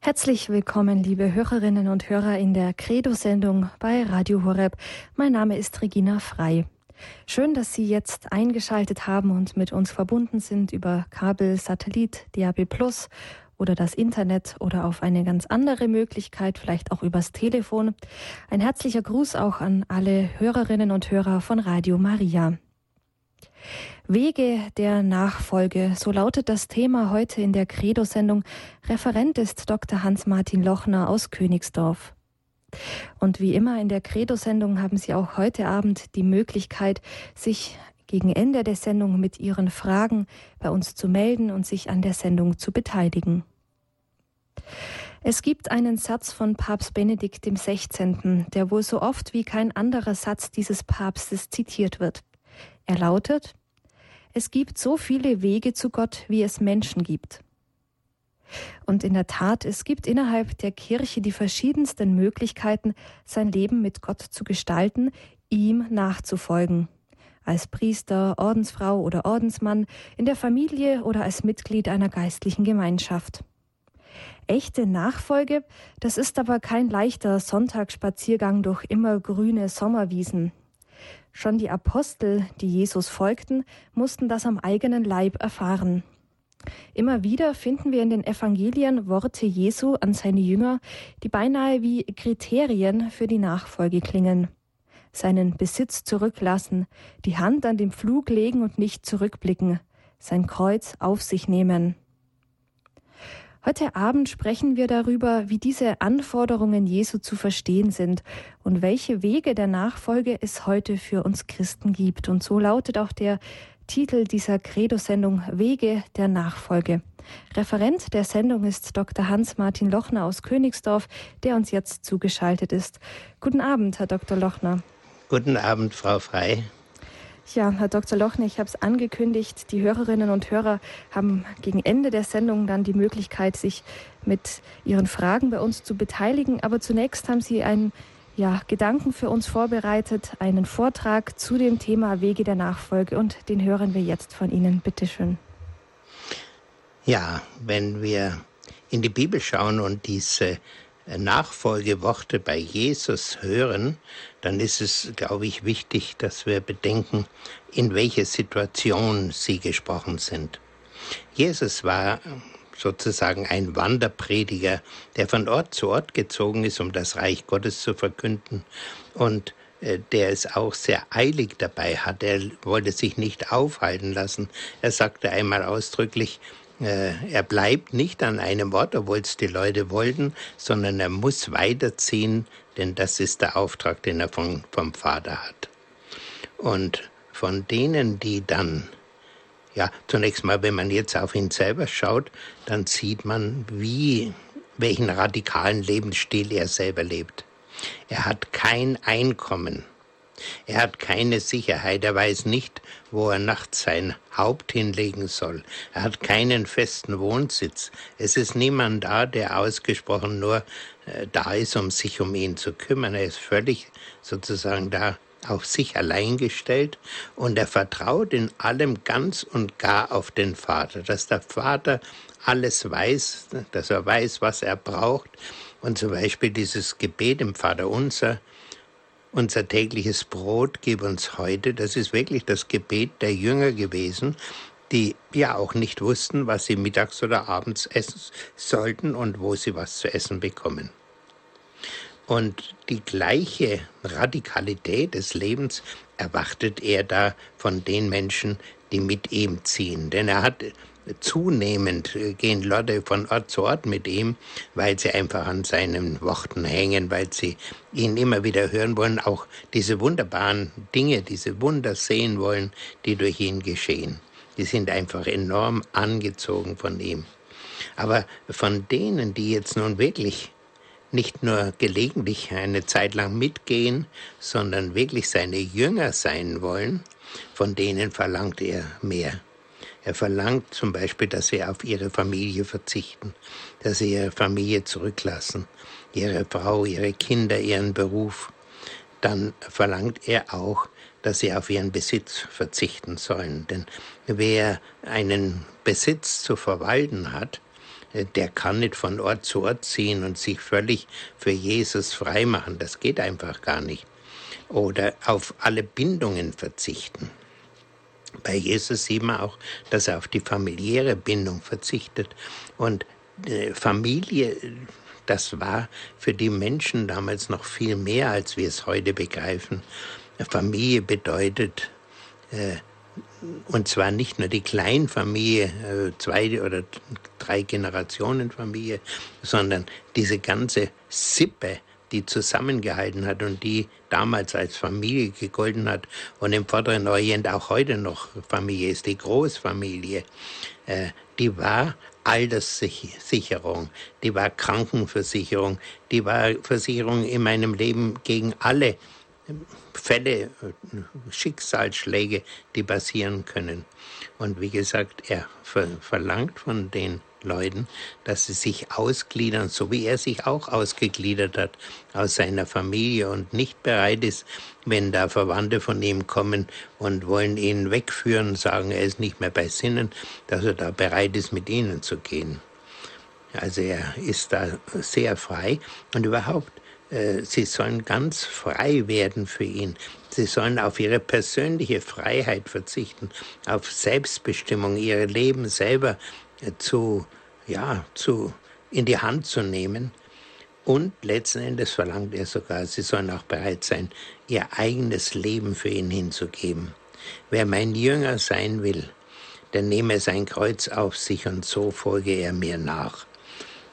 Herzlich willkommen, liebe Hörerinnen und Hörer in der Credo-Sendung bei Radio Horeb. Mein Name ist Regina Frei. Schön, dass Sie jetzt eingeschaltet haben und mit uns verbunden sind über Kabel, Satellit, DAB Plus oder das Internet oder auf eine ganz andere Möglichkeit, vielleicht auch übers Telefon. Ein herzlicher Gruß auch an alle Hörerinnen und Hörer von Radio Maria. Wege der Nachfolge, so lautet das Thema heute in der Credo-Sendung. Referent ist Dr. Hans-Martin Lochner aus Königsdorf. Und wie immer in der Credo-Sendung haben Sie auch heute Abend die Möglichkeit, sich gegen Ende der Sendung mit Ihren Fragen bei uns zu melden und sich an der Sendung zu beteiligen. Es gibt einen Satz von Papst Benedikt XVI., der wohl so oft wie kein anderer Satz dieses Papstes zitiert wird. Er lautet, es gibt so viele Wege zu Gott, wie es Menschen gibt. Und in der Tat, es gibt innerhalb der Kirche die verschiedensten Möglichkeiten, sein Leben mit Gott zu gestalten, ihm nachzufolgen. Als Priester, Ordensfrau oder Ordensmann, in der Familie oder als Mitglied einer geistlichen Gemeinschaft. Echte Nachfolge, das ist aber kein leichter Sonntagsspaziergang durch immer grüne Sommerwiesen. Schon die Apostel, die Jesus folgten, mussten das am eigenen Leib erfahren. Immer wieder finden wir in den Evangelien Worte Jesu an seine Jünger, die beinahe wie Kriterien für die Nachfolge klingen. Seinen Besitz zurücklassen, die Hand an den Pflug legen und nicht zurückblicken, sein Kreuz auf sich nehmen. Heute Abend sprechen wir darüber, wie diese Anforderungen Jesu zu verstehen sind und welche Wege der Nachfolge es heute für uns Christen gibt. Und so lautet auch der Titel dieser Credo-Sendung Wege der Nachfolge. Referent der Sendung ist Dr. Hans-Martin Lochner aus Königsdorf, der uns jetzt zugeschaltet ist. Guten Abend, Herr Dr. Lochner. Guten Abend, Frau Frei. Ja, Herr Dr. Lochner, ich habe es angekündigt. Die Hörerinnen und Hörer haben gegen Ende der Sendung dann die Möglichkeit, sich mit ihren Fragen bei uns zu beteiligen. Aber zunächst haben Sie einen ja, Gedanken für uns vorbereitet, einen Vortrag zu dem Thema Wege der Nachfolge und den hören wir jetzt von Ihnen. Bitte schön. Ja, wenn wir in die Bibel schauen und diese Nachfolgeworte bei Jesus hören, dann ist es, glaube ich, wichtig, dass wir bedenken, in welche Situation sie gesprochen sind. Jesus war sozusagen ein Wanderprediger, der von Ort zu Ort gezogen ist, um das Reich Gottes zu verkünden und äh, der es auch sehr eilig dabei hat. Er wollte sich nicht aufhalten lassen. Er sagte einmal ausdrücklich, äh, er bleibt nicht an einem Ort, obwohl es die Leute wollten, sondern er muss weiterziehen, denn das ist der Auftrag, den er vom, vom Vater hat. Und von denen, die dann, ja, zunächst mal, wenn man jetzt auf ihn selber schaut, dann sieht man, wie, welchen radikalen Lebensstil er selber lebt. Er hat kein Einkommen. Er hat keine Sicherheit, er weiß nicht, wo er nachts sein Haupt hinlegen soll. Er hat keinen festen Wohnsitz. Es ist niemand da, der ausgesprochen nur da ist, um sich um ihn zu kümmern. Er ist völlig sozusagen da auf sich allein gestellt und er vertraut in allem ganz und gar auf den Vater, dass der Vater alles weiß, dass er weiß, was er braucht. Und zum Beispiel dieses Gebet im Vater Unser, unser tägliches Brot gib uns heute, das ist wirklich das Gebet der Jünger gewesen, die ja auch nicht wussten, was sie mittags oder abends essen sollten und wo sie was zu essen bekommen. Und die gleiche Radikalität des Lebens erwartet er da von den Menschen, die mit ihm ziehen. Denn er hat zunehmend äh, gehen Leute von Ort zu Ort mit ihm, weil sie einfach an seinen Worten hängen, weil sie ihn immer wieder hören wollen, auch diese wunderbaren Dinge, diese Wunder sehen wollen, die durch ihn geschehen. Die sind einfach enorm angezogen von ihm. Aber von denen, die jetzt nun wirklich nicht nur gelegentlich eine Zeit lang mitgehen, sondern wirklich seine Jünger sein wollen, von denen verlangt er mehr. Er verlangt zum Beispiel, dass sie auf ihre Familie verzichten, dass sie ihre Familie zurücklassen, ihre Frau, ihre Kinder, ihren Beruf. Dann verlangt er auch, dass sie auf ihren Besitz verzichten sollen. Denn wer einen Besitz zu verwalten hat, der kann nicht von Ort zu Ort ziehen und sich völlig für Jesus freimachen. Das geht einfach gar nicht. Oder auf alle Bindungen verzichten. Bei Jesus sieht man auch, dass er auf die familiäre Bindung verzichtet. Und äh, Familie, das war für die Menschen damals noch viel mehr, als wir es heute begreifen. Familie bedeutet, äh, und zwar nicht nur die Kleinfamilie, äh, zwei oder drei Generationen Familie, sondern diese ganze Sippe, die zusammengehalten hat und die damals als Familie gegolten hat und im Vorderen Orient auch heute noch Familie ist, die Großfamilie, äh, die war Alterssicherung, die war Krankenversicherung, die war Versicherung in meinem Leben gegen alle Fälle, Schicksalsschläge, die passieren können. Und wie gesagt, er verlangt von den Leuten, dass sie sich ausgliedern, so wie er sich auch ausgegliedert hat aus seiner Familie und nicht bereit ist, wenn da Verwandte von ihm kommen und wollen ihn wegführen, sagen, er ist nicht mehr bei Sinnen, dass er da bereit ist, mit ihnen zu gehen. Also er ist da sehr frei und überhaupt, äh, sie sollen ganz frei werden für ihn. Sie sollen auf ihre persönliche Freiheit verzichten, auf Selbstbestimmung, ihre Leben selber zu, ja, zu, in die Hand zu nehmen. Und letzten Endes verlangt er sogar, sie sollen auch bereit sein, ihr eigenes Leben für ihn hinzugeben. Wer mein Jünger sein will, der nehme sein Kreuz auf sich und so folge er mir nach.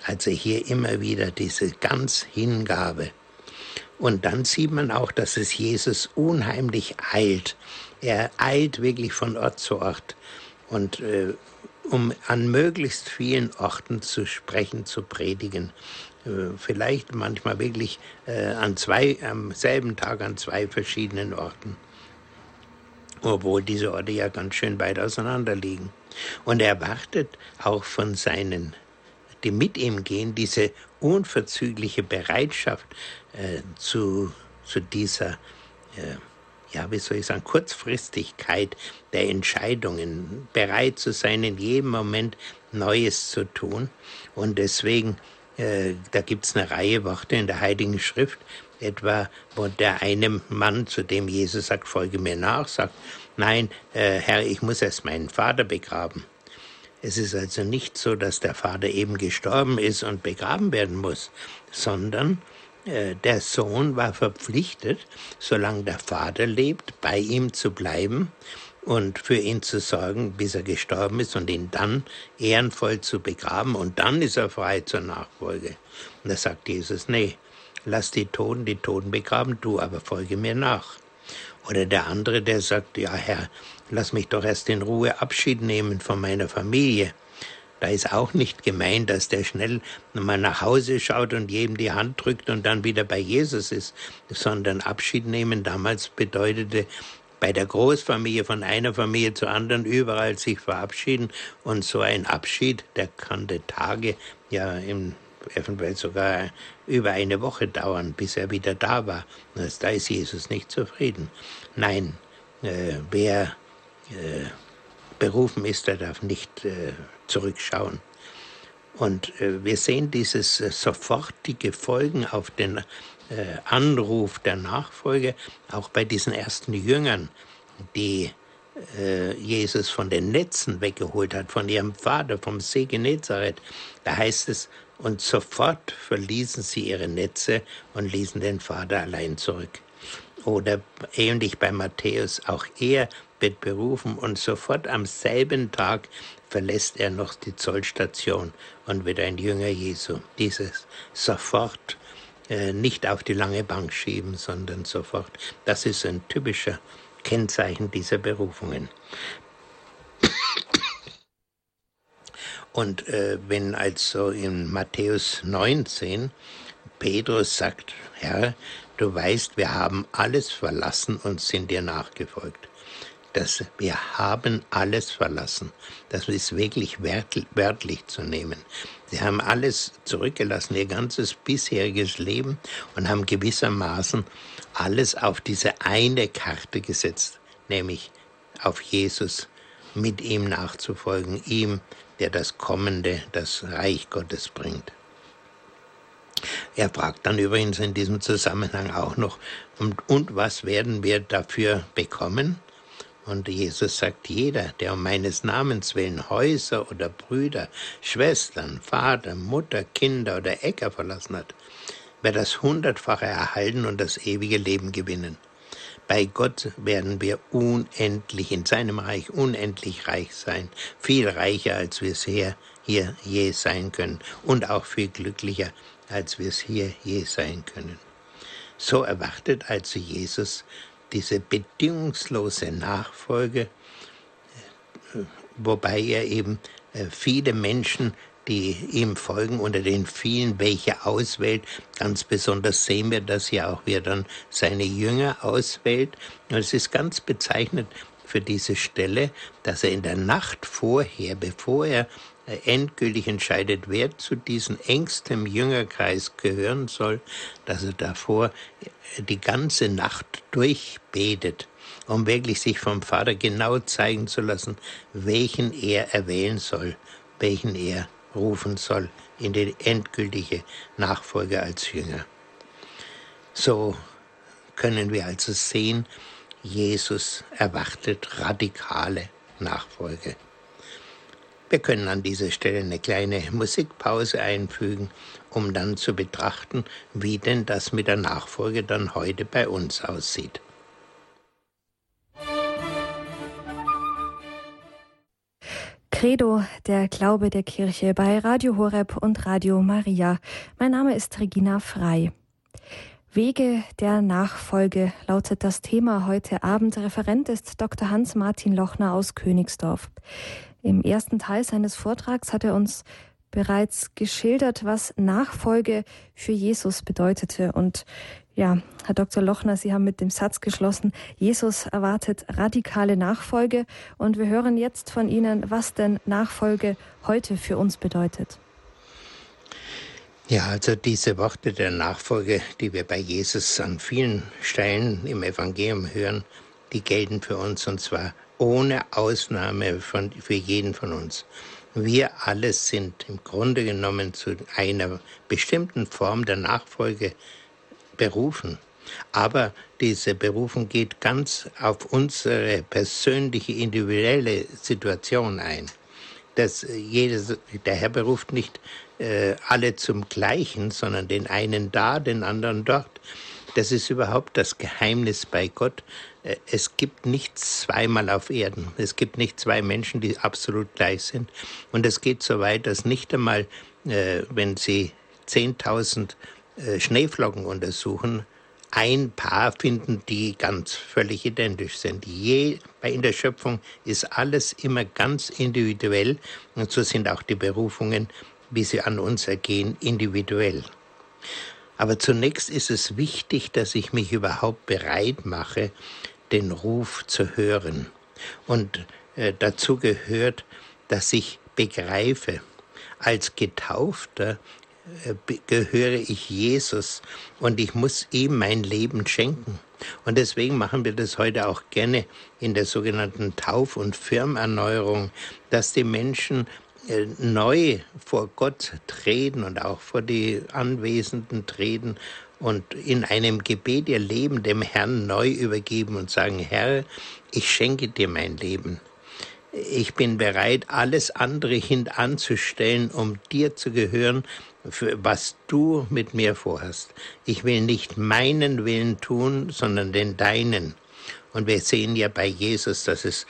Also hier immer wieder diese ganz Hingabe. Und dann sieht man auch, dass es Jesus unheimlich eilt. Er eilt wirklich von Ort zu Ort. Und äh, um an möglichst vielen Orten zu sprechen, zu predigen. Äh, vielleicht manchmal wirklich äh, an zwei, am selben Tag an zwei verschiedenen Orten. Obwohl diese Orte ja ganz schön weit auseinander liegen. Und er wartet auch von seinen, die mit ihm gehen, diese unverzügliche Bereitschaft äh, zu, zu dieser äh, ja, wie soll ich sagen, Kurzfristigkeit der Entscheidungen, bereit zu sein, in jedem Moment Neues zu tun. Und deswegen, äh, da gibt es eine Reihe Worte in der Heiligen Schrift, etwa, wo der eine Mann, zu dem Jesus sagt, folge mir nach, sagt, nein, äh, Herr, ich muss erst meinen Vater begraben. Es ist also nicht so, dass der Vater eben gestorben ist und begraben werden muss, sondern äh, der Sohn war verpflichtet, solange der Vater lebt, bei ihm zu bleiben und für ihn zu sorgen, bis er gestorben ist und ihn dann ehrenvoll zu begraben und dann ist er frei zur Nachfolge. Und da sagt Jesus, nee, lass die Toten die Toten begraben, du aber folge mir nach. Oder der andere, der sagt, ja Herr, lass mich doch erst in Ruhe Abschied nehmen von meiner Familie. Da ist auch nicht gemeint, dass der schnell mal nach Hause schaut und jedem die Hand drückt und dann wieder bei Jesus ist, sondern Abschied nehmen damals bedeutete bei der Großfamilie von einer Familie zur anderen überall sich verabschieden und so ein Abschied, der kannte Tage, ja im eventuell sogar über eine Woche dauern, bis er wieder da war. Da ist Jesus nicht zufrieden. Nein, äh, wer äh, berufen ist, der darf nicht äh, zurückschauen. Und äh, wir sehen dieses äh, sofortige Folgen auf den äh, Anruf der Nachfolge auch bei diesen ersten Jüngern, die Jesus von den Netzen weggeholt hat, von ihrem Vater, vom See Genezareth. Da heißt es, und sofort verließen sie ihre Netze und ließen den Vater allein zurück. Oder ähnlich bei Matthäus, auch er wird berufen und sofort am selben Tag verlässt er noch die Zollstation und wird ein Jünger Jesu. Dieses sofort äh, nicht auf die lange Bank schieben, sondern sofort. Das ist ein typischer Kennzeichen dieser Berufungen. Und äh, wenn also in Matthäus 19 Petrus sagt, Herr, du weißt, wir haben alles verlassen und sind dir nachgefolgt dass wir haben alles verlassen. Das ist wirklich wörtlich zu nehmen. Sie haben alles zurückgelassen, ihr ganzes bisheriges Leben und haben gewissermaßen alles auf diese eine Karte gesetzt, nämlich auf Jesus mit ihm nachzufolgen, ihm, der das Kommende, das Reich Gottes bringt. Er fragt dann übrigens in diesem Zusammenhang auch noch, und, und was werden wir dafür bekommen? Und Jesus sagt, jeder, der um meines Namens willen Häuser oder Brüder, Schwestern, Vater, Mutter, Kinder oder Äcker verlassen hat, wird das Hundertfache erhalten und das ewige Leben gewinnen. Bei Gott werden wir unendlich, in seinem Reich unendlich reich sein, viel reicher, als wir es hier, hier je sein können und auch viel glücklicher, als wir es hier je sein können. So erwartet also Jesus diese bedingungslose Nachfolge, wobei er eben äh, viele Menschen, die ihm folgen, unter den vielen, welche auswählt. Ganz besonders sehen wir das ja auch, wie er dann seine Jünger auswählt. Und es ist ganz bezeichnend für diese Stelle, dass er in der Nacht vorher, bevor er endgültig entscheidet, wer zu diesem engsten Jüngerkreis gehören soll, dass er davor die ganze Nacht durchbetet, um wirklich sich vom Vater genau zeigen zu lassen, welchen er erwählen soll, welchen er rufen soll in die endgültige Nachfolge als Jünger. So können wir also sehen, Jesus erwartet radikale Nachfolge. Wir können an dieser Stelle eine kleine Musikpause einfügen, um dann zu betrachten, wie denn das mit der Nachfolge dann heute bei uns aussieht. Credo, der Glaube der Kirche bei Radio Horeb und Radio Maria. Mein Name ist Regina Frei. Wege der Nachfolge lautet das Thema heute Abend. Referent ist Dr. Hans-Martin Lochner aus Königsdorf. Im ersten Teil seines Vortrags hat er uns bereits geschildert, was Nachfolge für Jesus bedeutete. Und ja, Herr Dr. Lochner, Sie haben mit dem Satz geschlossen, Jesus erwartet radikale Nachfolge. Und wir hören jetzt von Ihnen, was denn Nachfolge heute für uns bedeutet. Ja, also diese Worte der Nachfolge, die wir bei Jesus an vielen Stellen im Evangelium hören, die gelten für uns und zwar ohne Ausnahme von, für jeden von uns. Wir alle sind im Grunde genommen zu einer bestimmten Form der Nachfolge berufen. Aber diese Berufung geht ganz auf unsere persönliche, individuelle Situation ein. Das jedes, der Herr beruft nicht äh, alle zum Gleichen, sondern den einen da, den anderen dort. Das ist überhaupt das Geheimnis bei Gott. Es gibt nichts zweimal auf Erden. Es gibt nicht zwei Menschen, die absolut gleich sind. Und es geht so weit, dass nicht einmal, äh, wenn Sie 10.000 äh, Schneeflocken untersuchen, ein Paar finden, die ganz völlig identisch sind. Je, bei in der Schöpfung ist alles immer ganz individuell und so sind auch die Berufungen, wie sie an uns ergehen, individuell. Aber zunächst ist es wichtig, dass ich mich überhaupt bereit mache, den Ruf zu hören. Und äh, dazu gehört, dass ich begreife, als Getaufter äh, gehöre ich Jesus und ich muss ihm mein Leben schenken. Und deswegen machen wir das heute auch gerne in der sogenannten Tauf- und Firmerneuerung, dass die Menschen äh, neu vor Gott treten und auch vor die Anwesenden treten und in einem Gebet ihr Leben dem Herrn neu übergeben und sagen, Herr, ich schenke dir mein Leben. Ich bin bereit, alles andere hintanzustellen, um dir zu gehören, was du mit mir vorhast. Ich will nicht meinen Willen tun, sondern den deinen. Und wir sehen ja bei Jesus, dass es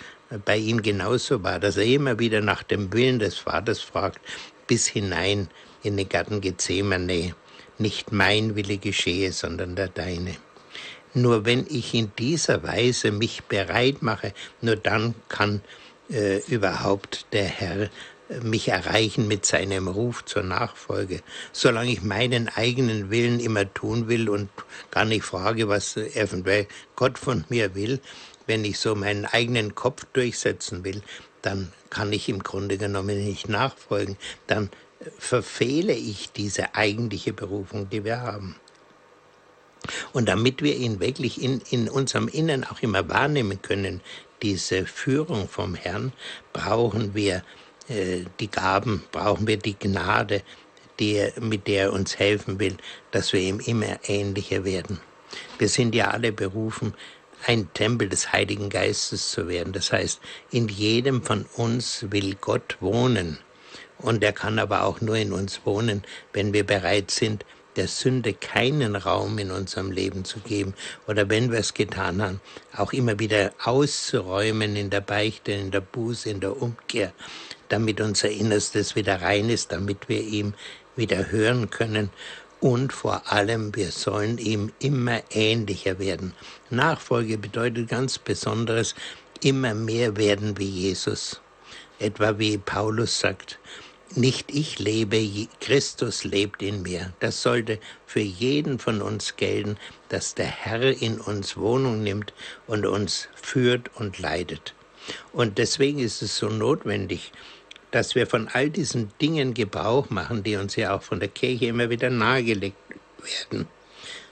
bei ihm genauso war, dass er immer wieder nach dem Willen des Vaters fragt, bis hinein in den Garten Gethsemane. Nicht mein Wille geschehe, sondern der deine. Nur wenn ich in dieser Weise mich bereit mache, nur dann kann äh, überhaupt der Herr äh, mich erreichen mit seinem Ruf zur Nachfolge. Solange ich meinen eigenen Willen immer tun will und gar nicht frage, was eventuell Gott von mir will, wenn ich so meinen eigenen Kopf durchsetzen will, dann kann ich im Grunde genommen nicht nachfolgen. Dann verfehle ich diese eigentliche Berufung, die wir haben. Und damit wir ihn wirklich in, in unserem Innern auch immer wahrnehmen können, diese Führung vom Herrn brauchen wir äh, die Gaben, brauchen wir die Gnade, die, mit der er uns helfen will, dass wir ihm immer ähnlicher werden. Wir sind ja alle berufen, ein Tempel des Heiligen Geistes zu werden. Das heißt, in jedem von uns will Gott wohnen. Und er kann aber auch nur in uns wohnen, wenn wir bereit sind, der Sünde keinen Raum in unserem Leben zu geben oder wenn wir es getan haben, auch immer wieder auszuräumen in der Beichte, in der Buße, in der Umkehr, damit unser Innerstes wieder rein ist, damit wir ihm wieder hören können und vor allem, wir sollen ihm immer ähnlicher werden. Nachfolge bedeutet ganz Besonderes, immer mehr werden wie Jesus. Etwa wie Paulus sagt, nicht ich lebe, Christus lebt in mir. Das sollte für jeden von uns gelten, dass der Herr in uns Wohnung nimmt und uns führt und leidet. Und deswegen ist es so notwendig, dass wir von all diesen Dingen Gebrauch machen, die uns ja auch von der Kirche immer wieder nahegelegt werden.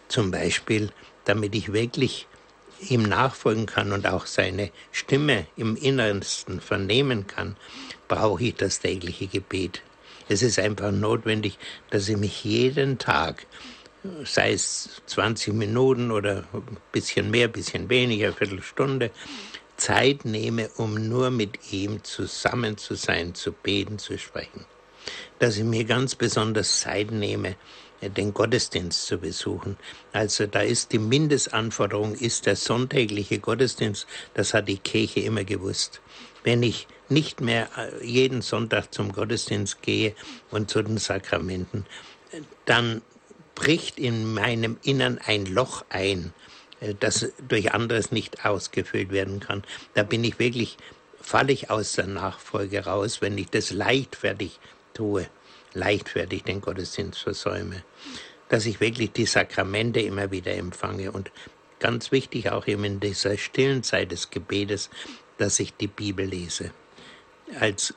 Zum Beispiel, damit ich wirklich ihm nachfolgen kann und auch seine Stimme im Innersten vernehmen kann, brauche ich das tägliche Gebet. Es ist einfach notwendig, dass ich mich jeden Tag, sei es 20 Minuten oder ein bisschen mehr, ein bisschen weniger, eine Viertelstunde, Zeit nehme, um nur mit ihm zusammen zu sein, zu beten, zu sprechen. Dass ich mir ganz besonders Zeit nehme, den Gottesdienst zu besuchen. Also da ist die Mindestanforderung, ist der sonntägliche Gottesdienst, das hat die Kirche immer gewusst. Wenn ich nicht mehr äh, jeden Sonntag zum Gottesdienst gehe und zu den Sakramenten, dann bricht in meinem Innern ein Loch ein, äh, das durch anderes nicht ausgefüllt werden kann. Da bin ich wirklich, falle ich aus der Nachfolge raus, wenn ich das leichtfertig tue, leichtfertig den Gottesdienst versäume. Dass ich wirklich die Sakramente immer wieder empfange und ganz wichtig auch eben in dieser stillen Zeit des Gebetes, dass ich die Bibel lese. Als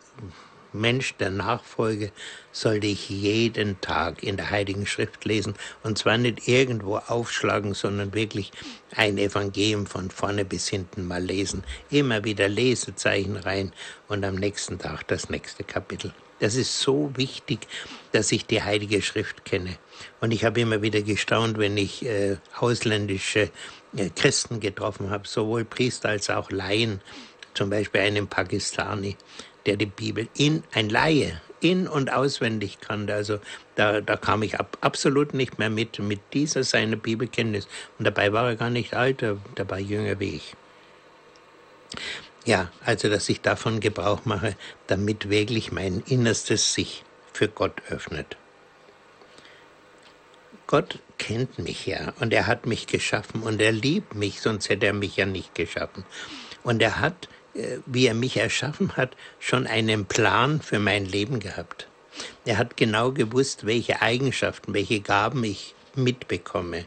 Mensch der Nachfolge sollte ich jeden Tag in der Heiligen Schrift lesen und zwar nicht irgendwo aufschlagen, sondern wirklich ein Evangelium von vorne bis hinten mal lesen. Immer wieder Lesezeichen rein und am nächsten Tag das nächste Kapitel. Das ist so wichtig, dass ich die Heilige Schrift kenne. Und ich habe immer wieder gestaunt, wenn ich äh, ausländische äh, Christen getroffen habe, sowohl Priester als auch Laien, zum Beispiel einen Pakistani, der die Bibel in, ein Laie, in- und auswendig kannte. Also da, da kam ich ab, absolut nicht mehr mit, mit dieser seiner Bibelkenntnis. Und dabei war er gar nicht alt, er, der war jünger wie ich. Ja, also dass ich davon Gebrauch mache, damit wirklich mein Innerstes sich für Gott öffnet. Gott kennt mich ja und er hat mich geschaffen und er liebt mich, sonst hätte er mich ja nicht geschaffen. Und er hat wie er mich erschaffen hat, schon einen Plan für mein Leben gehabt. Er hat genau gewusst, welche Eigenschaften, welche Gaben ich mitbekomme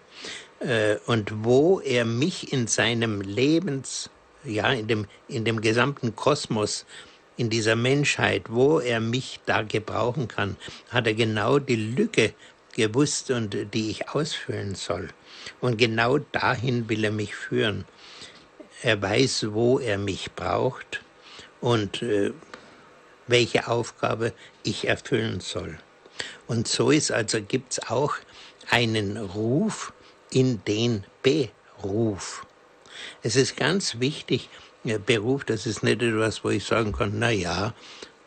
äh, und wo er mich in seinem Lebens, ja, in dem, in dem gesamten Kosmos, in dieser Menschheit, wo er mich da gebrauchen kann, hat er genau die Lücke gewusst und die ich ausfüllen soll. Und genau dahin will er mich führen. Er weiß, wo er mich braucht und äh, welche Aufgabe ich erfüllen soll. Und so ist also gibt's auch einen Ruf in den Beruf. Es ist ganz wichtig, Beruf, das ist nicht etwas, wo ich sagen kann, na ja,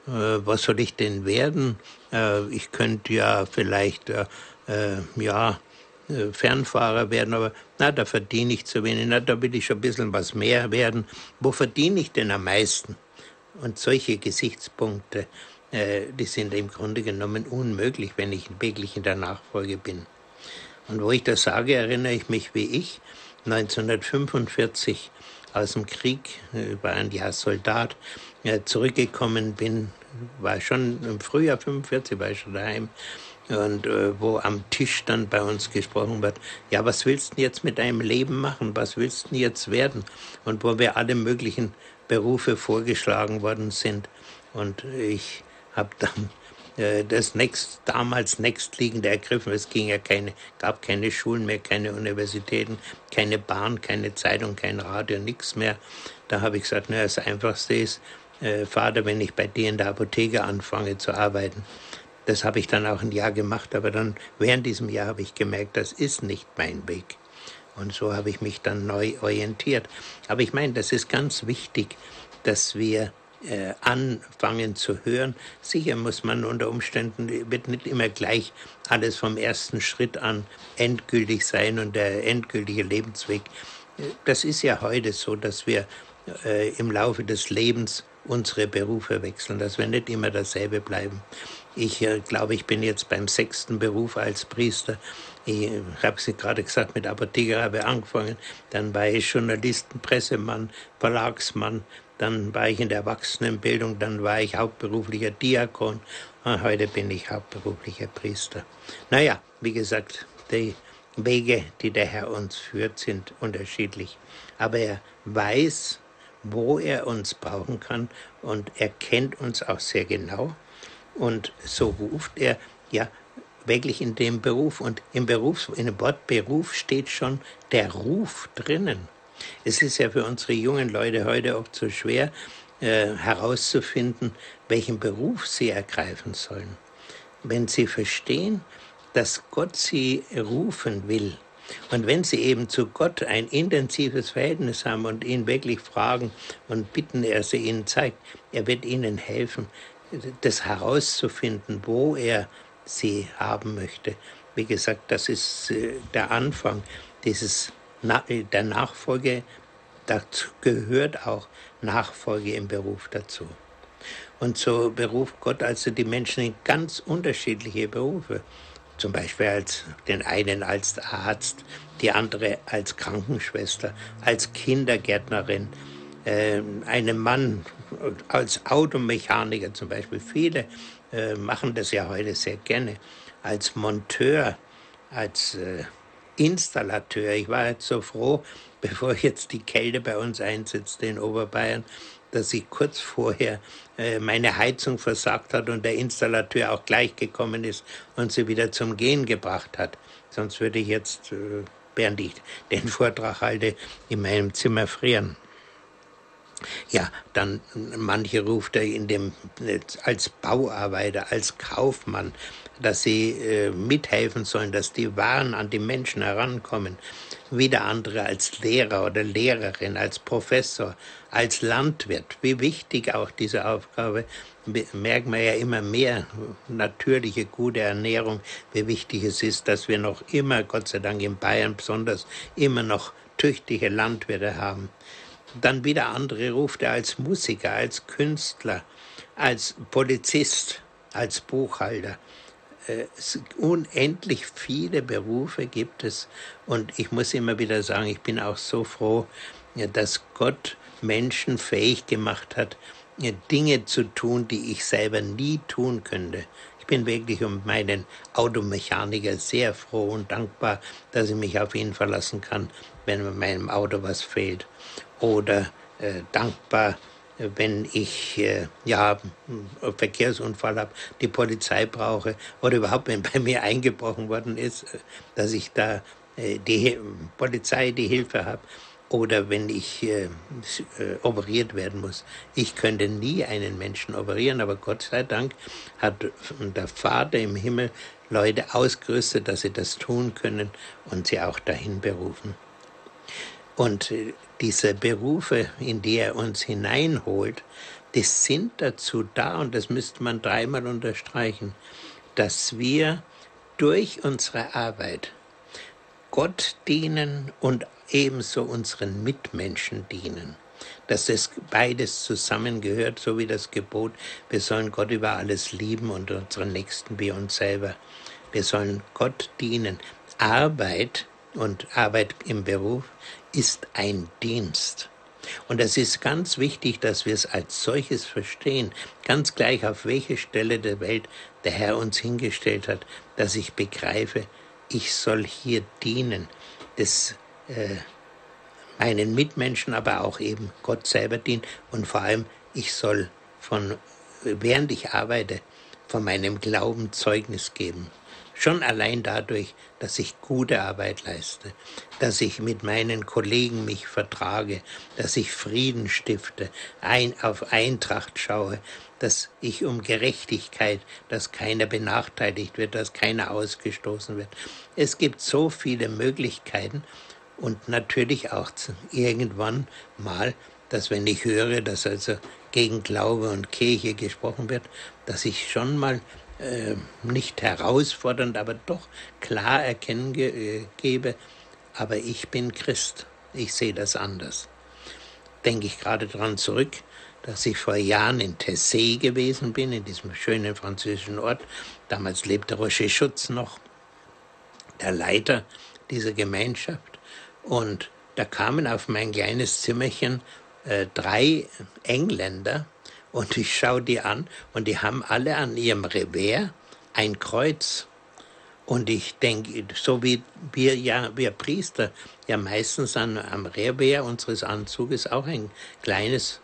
äh, was soll ich denn werden? Äh, ich könnte ja vielleicht, äh, äh ja, äh, Fernfahrer werden, aber na, da verdiene ich zu wenig, na, da will ich schon ein bisschen was mehr werden. Wo verdiene ich denn am meisten? Und solche Gesichtspunkte, äh, die sind im Grunde genommen unmöglich, wenn ich wirklich in der Nachfolge bin. Und wo ich das sage, erinnere ich mich, wie ich 1945 aus dem Krieg, äh, war ein Jahr Soldat, äh, zurückgekommen bin, war schon im Frühjahr 45, war ich schon daheim, und äh, wo am Tisch dann bei uns gesprochen wird, ja, was willst du jetzt mit deinem Leben machen? Was willst du jetzt werden? Und wo wir alle möglichen Berufe vorgeschlagen worden sind. Und ich habe dann äh, das nächst, damals nächstliegende ergriffen. Es ging ja keine, gab keine Schulen mehr, keine Universitäten, keine Bahn, keine Zeitung, kein Radio, nichts mehr. Da habe ich gesagt, na, das Einfachste ist, äh, Vater, wenn ich bei dir in der Apotheke anfange zu arbeiten. Das habe ich dann auch ein Jahr gemacht, aber dann während diesem Jahr habe ich gemerkt, das ist nicht mein Weg. Und so habe ich mich dann neu orientiert. Aber ich meine, das ist ganz wichtig, dass wir äh, anfangen zu hören. Sicher muss man unter Umständen, wird nicht immer gleich alles vom ersten Schritt an endgültig sein und der endgültige Lebensweg. Das ist ja heute so, dass wir äh, im Laufe des Lebens unsere Berufe wechseln, dass wir nicht immer dasselbe bleiben. Ich äh, glaube, ich bin jetzt beim sechsten Beruf als Priester. Ich habe es gerade gesagt, mit Apotheker habe ich angefangen. Dann war ich Journalisten, Pressemann, Verlagsmann, dann war ich in der Erwachsenenbildung, dann war ich hauptberuflicher Diakon und heute bin ich hauptberuflicher Priester. Naja, wie gesagt, die Wege, die der Herr uns führt, sind unterschiedlich. Aber er weiß, wo er uns brauchen kann und er kennt uns auch sehr genau. Und so ruft er ja wirklich in dem Beruf. Und im Beruf, in dem Wort Beruf steht schon der Ruf drinnen. Es ist ja für unsere jungen Leute heute oft so schwer äh, herauszufinden, welchen Beruf sie ergreifen sollen. Wenn sie verstehen, dass Gott sie rufen will, und wenn Sie eben zu Gott ein intensives Verhältnis haben und ihn wirklich fragen und bitten, er sie Ihnen zeigt, er wird Ihnen helfen, das herauszufinden, wo er Sie haben möchte. Wie gesagt, das ist äh, der Anfang dieses der Nachfolge, dazu gehört auch Nachfolge im Beruf dazu. Und so beruft Gott also die Menschen in ganz unterschiedliche Berufe. Zum Beispiel als den einen als Arzt, die andere als Krankenschwester, als Kindergärtnerin, äh, einen Mann als Automechaniker zum Beispiel. Viele äh, machen das ja heute sehr gerne, als Monteur, als äh, Installateur. Ich war jetzt so froh, bevor jetzt die Kälte bei uns einsetzte in Oberbayern, dass ich kurz vorher äh, meine Heizung versagt hat und der Installateur auch gleich gekommen ist und sie wieder zum Gehen gebracht hat. Sonst würde ich jetzt, äh, während ich den Vortrag halte, in meinem Zimmer frieren. Ja, dann manche ruft er in dem, als Bauarbeiter, als Kaufmann, dass sie äh, mithelfen sollen, dass die Waren an die Menschen herankommen. Wieder andere als Lehrer oder Lehrerin, als Professor, als Landwirt. Wie wichtig auch diese Aufgabe, merken wir ja immer mehr, natürliche, gute Ernährung, wie wichtig es ist, dass wir noch immer, Gott sei Dank in Bayern besonders, immer noch tüchtige Landwirte haben. Dann wieder andere ruft er als Musiker, als Künstler, als Polizist, als Buchhalter. Äh, unendlich viele Berufe gibt es und ich muss immer wieder sagen, ich bin auch so froh, dass Gott Menschen fähig gemacht hat, Dinge zu tun, die ich selber nie tun könnte. Ich bin wirklich um meinen Automechaniker sehr froh und dankbar, dass ich mich auf ihn verlassen kann, wenn meinem Auto was fehlt. Oder äh, dankbar, wenn ich äh, ja einen Verkehrsunfall habe, die Polizei brauche oder überhaupt wenn bei mir eingebrochen worden ist, dass ich da äh, die Polizei die Hilfe habe oder wenn ich äh, äh, operiert werden muss. Ich könnte nie einen Menschen operieren, aber Gott sei Dank hat der Vater im Himmel Leute ausgerüstet, dass sie das tun können und sie auch dahin berufen. Und äh, diese Berufe, in die er uns hineinholt, die sind dazu da, und das müsste man dreimal unterstreichen, dass wir durch unsere Arbeit Gott dienen und ebenso unseren Mitmenschen dienen. Dass das beides zusammengehört, so wie das Gebot, wir sollen Gott über alles lieben und unseren Nächsten wie uns selber. Wir sollen Gott dienen. Arbeit und Arbeit im Beruf ist ein Dienst. Und es ist ganz wichtig, dass wir es als solches verstehen, ganz gleich auf welche Stelle der Welt der Herr uns hingestellt hat, dass ich begreife, ich soll hier dienen, des, äh, meinen Mitmenschen, aber auch eben Gott selber dienen und vor allem, ich soll von, während ich arbeite, von meinem Glauben Zeugnis geben. Schon allein dadurch, dass ich gute Arbeit leiste, dass ich mit meinen Kollegen mich vertrage, dass ich Frieden stifte, ein, auf Eintracht schaue, dass ich um Gerechtigkeit, dass keiner benachteiligt wird, dass keiner ausgestoßen wird. Es gibt so viele Möglichkeiten und natürlich auch irgendwann mal, dass wenn ich höre, dass also gegen Glaube und Kirche gesprochen wird, dass ich schon mal äh, nicht herausfordernd, aber doch klar erkennen ge äh, gebe, aber ich bin Christ. Ich sehe das anders. Denke ich gerade daran zurück, dass ich vor Jahren in Tessé gewesen bin, in diesem schönen französischen Ort. Damals lebte Roger Schutz noch, der Leiter dieser Gemeinschaft. Und da kamen auf mein kleines Zimmerchen äh, drei Engländer, und ich schaue die an und die haben alle an ihrem Revers ein Kreuz. Und ich denke, so wie wir ja, wir Priester ja meistens an, am Revers unseres Anzuges auch ein kleines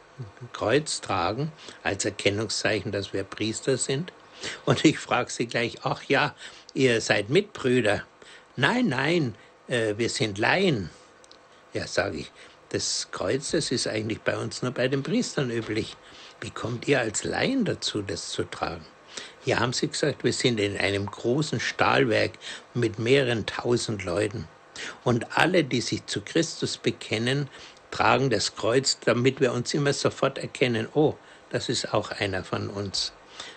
Kreuz tragen, als Erkennungszeichen, dass wir Priester sind. Und ich frage sie gleich, ach ja, ihr seid Mitbrüder. Nein, nein, äh, wir sind Laien. Ja, sage ich, das Kreuz, das ist eigentlich bei uns nur bei den Priestern üblich. Wie kommt ihr als Laien dazu, das zu tragen? Ja, haben sie gesagt, wir sind in einem großen Stahlwerk mit mehreren tausend Leuten. Und alle, die sich zu Christus bekennen, tragen das Kreuz, damit wir uns immer sofort erkennen, oh, das ist auch einer von uns.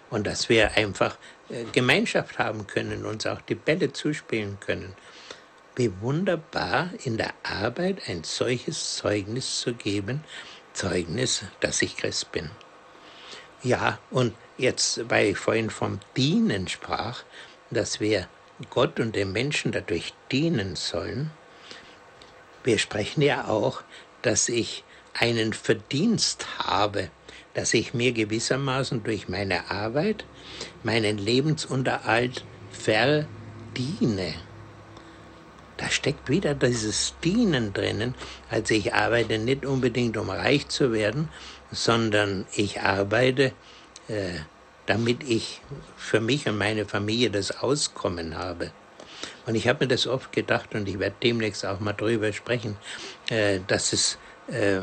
Und dass wir einfach äh, Gemeinschaft haben können, uns auch die Bälle zuspielen können. Wie wunderbar in der Arbeit ein solches Zeugnis zu geben, Zeugnis, dass ich Christ bin. Ja, und jetzt, weil ich vorhin vom Dienen sprach, dass wir Gott und den Menschen dadurch dienen sollen, wir sprechen ja auch, dass ich einen Verdienst habe, dass ich mir gewissermaßen durch meine Arbeit meinen Lebensunterhalt verdiene. Da steckt wieder dieses Dienen drinnen. Also ich arbeite nicht unbedingt, um reich zu werden, sondern ich arbeite, äh, damit ich für mich und meine Familie das Auskommen habe. Und ich habe mir das oft gedacht und ich werde demnächst auch mal drüber sprechen, äh, dass es äh,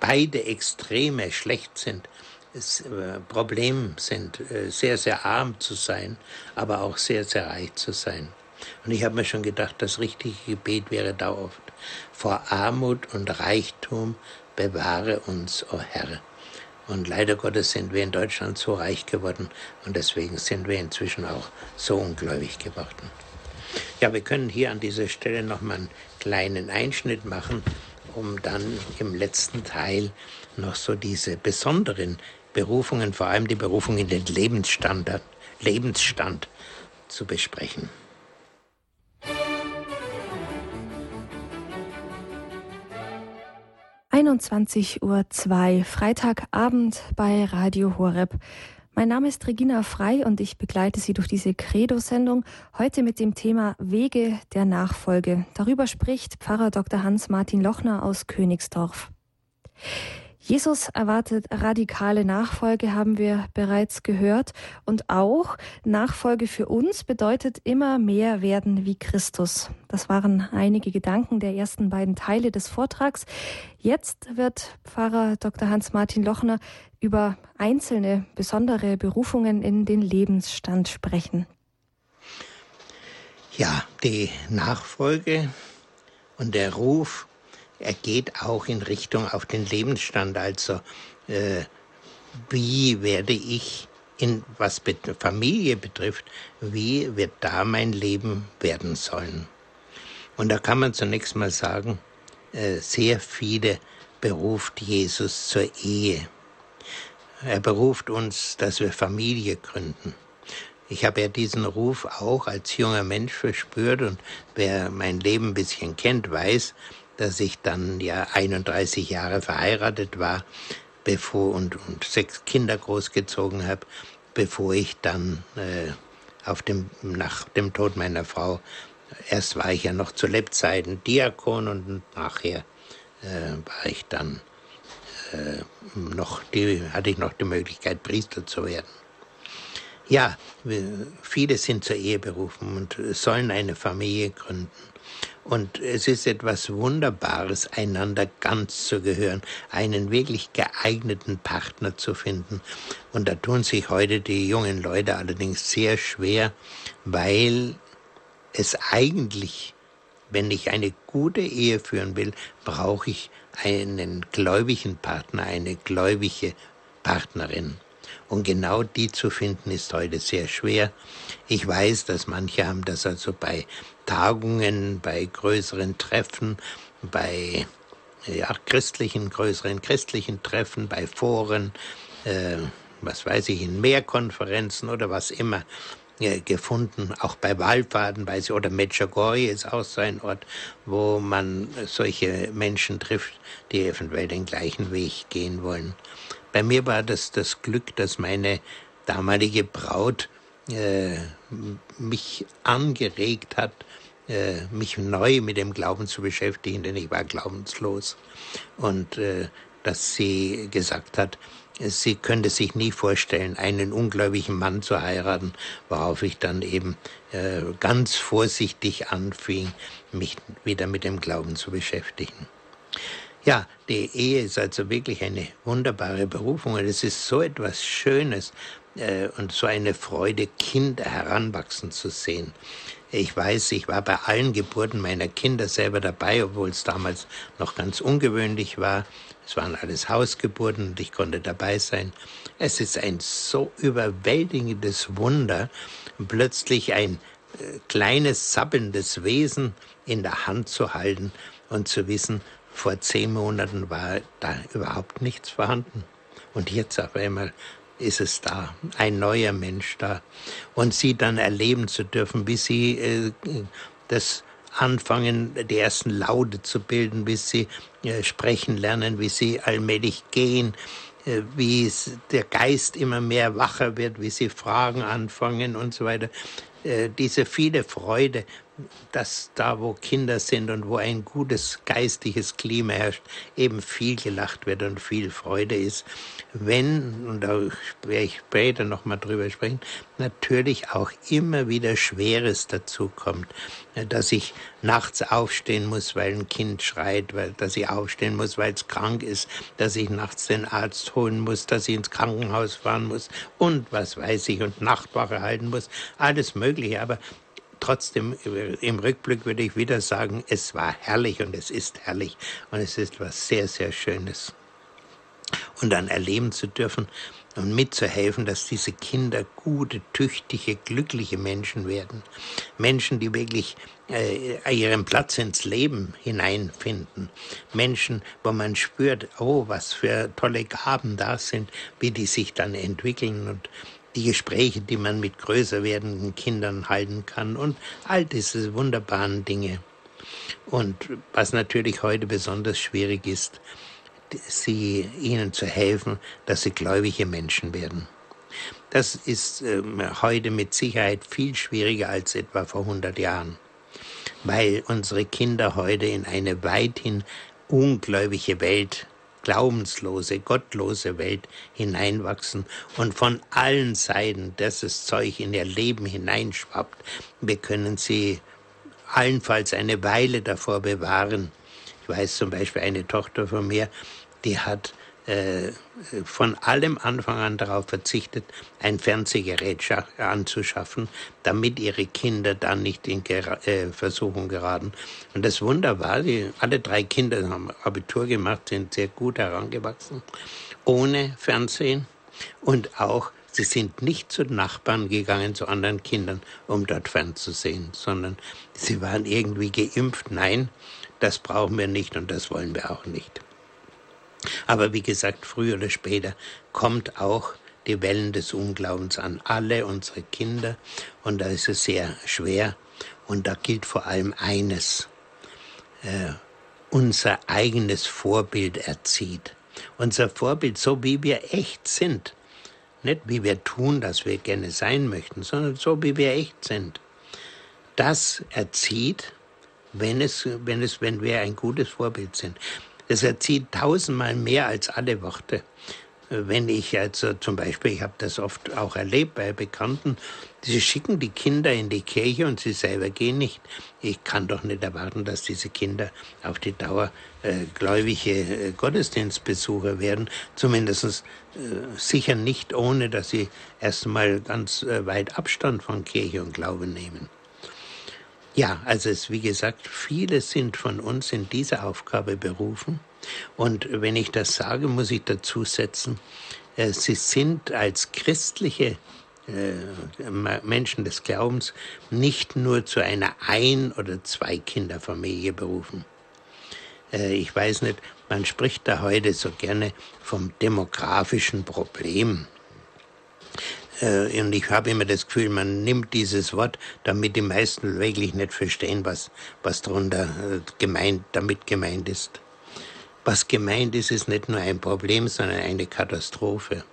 beide Extreme schlecht sind. Das äh, Problem sind, äh, sehr, sehr arm zu sein, aber auch sehr, sehr reich zu sein. Und ich habe mir schon gedacht, das richtige Gebet wäre da oft, vor Armut und Reichtum bewahre uns, o oh Herr. Und leider Gottes sind wir in Deutschland so reich geworden und deswegen sind wir inzwischen auch so ungläubig geworden. Ja, wir können hier an dieser Stelle nochmal einen kleinen Einschnitt machen, um dann im letzten Teil noch so diese besonderen Berufungen, vor allem die Berufung in den Lebensstandard, Lebensstand zu besprechen. 21.02 Uhr, Freitagabend bei Radio Horeb. Mein Name ist Regina Frei und ich begleite Sie durch diese Credo-Sendung heute mit dem Thema Wege der Nachfolge. Darüber spricht Pfarrer Dr. Hans-Martin Lochner aus Königsdorf. Jesus erwartet radikale Nachfolge, haben wir bereits gehört. Und auch Nachfolge für uns bedeutet immer mehr werden wie Christus. Das waren einige Gedanken der ersten beiden Teile des Vortrags. Jetzt wird Pfarrer Dr. Hans-Martin Lochner über einzelne besondere Berufungen in den Lebensstand sprechen. Ja, die Nachfolge und der Ruf er geht auch in Richtung auf den Lebensstand. Also äh, wie werde ich, in, was Familie betrifft, wie wird da mein Leben werden sollen? Und da kann man zunächst mal sagen, äh, sehr viele beruft Jesus zur Ehe. Er beruft uns, dass wir Familie gründen. Ich habe ja diesen Ruf auch als junger Mensch verspürt und wer mein Leben ein bisschen kennt, weiß, dass ich dann ja 31 Jahre verheiratet war bevor und, und sechs Kinder großgezogen habe, bevor ich dann äh, auf dem, nach dem Tod meiner Frau, erst war ich ja noch zu Lebzeiten Diakon und nachher äh, war ich dann äh, noch die, hatte ich noch die Möglichkeit, Priester zu werden. Ja, viele sind zur Ehe berufen und sollen eine Familie gründen. Und es ist etwas Wunderbares, einander ganz zu gehören, einen wirklich geeigneten Partner zu finden. Und da tun sich heute die jungen Leute allerdings sehr schwer, weil es eigentlich, wenn ich eine gute Ehe führen will, brauche ich einen gläubigen Partner, eine gläubige Partnerin. Und genau die zu finden ist heute sehr schwer. Ich weiß, dass manche haben das also bei Tagungen, bei größeren Treffen, bei ja, christlichen, größeren christlichen Treffen, bei Foren, äh, was weiß ich, in Mehrkonferenzen oder was immer äh, gefunden, auch bei Wallfahrten, bei, oder Medjugorje ist auch so ein Ort, wo man solche Menschen trifft, die eventuell den gleichen Weg gehen wollen. Bei mir war das das Glück, dass meine damalige Braut äh, mich angeregt hat, äh, mich neu mit dem Glauben zu beschäftigen, denn ich war glaubenslos. Und äh, dass sie gesagt hat, sie könnte sich nie vorstellen, einen ungläubigen Mann zu heiraten, worauf ich dann eben äh, ganz vorsichtig anfing, mich wieder mit dem Glauben zu beschäftigen. Ja, die Ehe ist also wirklich eine wunderbare Berufung und es ist so etwas Schönes äh, und so eine Freude, Kinder heranwachsen zu sehen. Ich weiß, ich war bei allen Geburten meiner Kinder selber dabei, obwohl es damals noch ganz ungewöhnlich war. Es waren alles Hausgeburten und ich konnte dabei sein. Es ist ein so überwältigendes Wunder, plötzlich ein äh, kleines, sabbelndes Wesen in der Hand zu halten und zu wissen, vor zehn Monaten war da überhaupt nichts vorhanden. Und jetzt auf einmal ist es da, ein neuer Mensch da. Und sie dann erleben zu dürfen, wie sie äh, das anfangen, die ersten Laute zu bilden, bis sie äh, sprechen lernen, wie sie allmählich gehen, äh, wie der Geist immer mehr wacher wird, wie sie Fragen anfangen und so weiter. Äh, diese viele Freude, dass da, wo Kinder sind und wo ein gutes geistiges Klima herrscht, eben viel gelacht wird und viel Freude ist. Wenn, und da werde ich später nochmal drüber sprechen, natürlich auch immer wieder Schweres dazu kommt. Dass ich nachts aufstehen muss, weil ein Kind schreit, weil, dass ich aufstehen muss, weil es krank ist, dass ich nachts den Arzt holen muss, dass ich ins Krankenhaus fahren muss und was weiß ich und Nachtwache halten muss. Alles Mögliche. Aber trotzdem, im Rückblick würde ich wieder sagen, es war herrlich und es ist herrlich und es ist was sehr, sehr Schönes. Und dann erleben zu dürfen und mitzuhelfen, dass diese Kinder gute, tüchtige, glückliche Menschen werden. Menschen, die wirklich äh, ihren Platz ins Leben hineinfinden. Menschen, wo man spürt, oh, was für tolle Gaben da sind, wie die sich dann entwickeln und die Gespräche, die man mit größer werdenden Kindern halten kann und all diese wunderbaren Dinge. Und was natürlich heute besonders schwierig ist, sie, ihnen zu helfen, dass sie gläubige Menschen werden. Das ist äh, heute mit Sicherheit viel schwieriger als etwa vor 100 Jahren, weil unsere Kinder heute in eine weithin ungläubige Welt glaubenslose, gottlose Welt hineinwachsen und von allen Seiten dieses Zeug in ihr Leben hineinschwappt. Wir können sie allenfalls eine Weile davor bewahren. Ich weiß zum Beispiel eine Tochter von mir, die hat von allem Anfang an darauf verzichtet, ein Fernsehgerät anzuschaffen, damit ihre Kinder dann nicht in Ger äh, Versuchung geraten. Und das Wunder war, die, alle drei Kinder haben Abitur gemacht, sind sehr gut herangewachsen, ohne Fernsehen und auch Sie sind nicht zu Nachbarn gegangen, zu anderen Kindern, um dort fernzusehen, sondern sie waren irgendwie geimpft. Nein, das brauchen wir nicht und das wollen wir auch nicht. Aber wie gesagt, früher oder später kommt auch die Wellen des Unglaubens an alle unsere Kinder und da ist es sehr schwer und da gilt vor allem eines, äh, unser eigenes Vorbild erzieht. Unser Vorbild, so wie wir echt sind. Nicht wie wir tun, dass wir gerne sein möchten, sondern so wie wir echt sind. Das erzieht, wenn es, wenn es, wenn wir ein gutes Vorbild sind. Das erzieht tausendmal mehr als alle Worte. wenn ich also zum Beispiel, ich habe das oft auch erlebt bei Bekannten, sie schicken die Kinder in die Kirche und sie selber gehen nicht. Ich kann doch nicht erwarten, dass diese Kinder auf die Dauer äh, gläubige äh, Gottesdienstbesucher werden. Zumindest äh, sicher nicht, ohne dass sie erstmal ganz äh, weit Abstand von Kirche und Glaube nehmen. Ja, also es, wie gesagt, viele sind von uns in diese Aufgabe berufen. Und wenn ich das sage, muss ich dazu setzen, äh, sie sind als christliche äh, Menschen des Glaubens nicht nur zu einer Ein- oder Zwei-Kinderfamilie berufen. Äh, ich weiß nicht, man spricht da heute so gerne vom demografischen Problem. Äh, und ich habe immer das Gefühl, man nimmt dieses Wort, damit die meisten wirklich nicht verstehen, was, was darunter äh, gemeint, damit gemeint ist. Was gemeint ist, ist nicht nur ein Problem, sondern eine Katastrophe.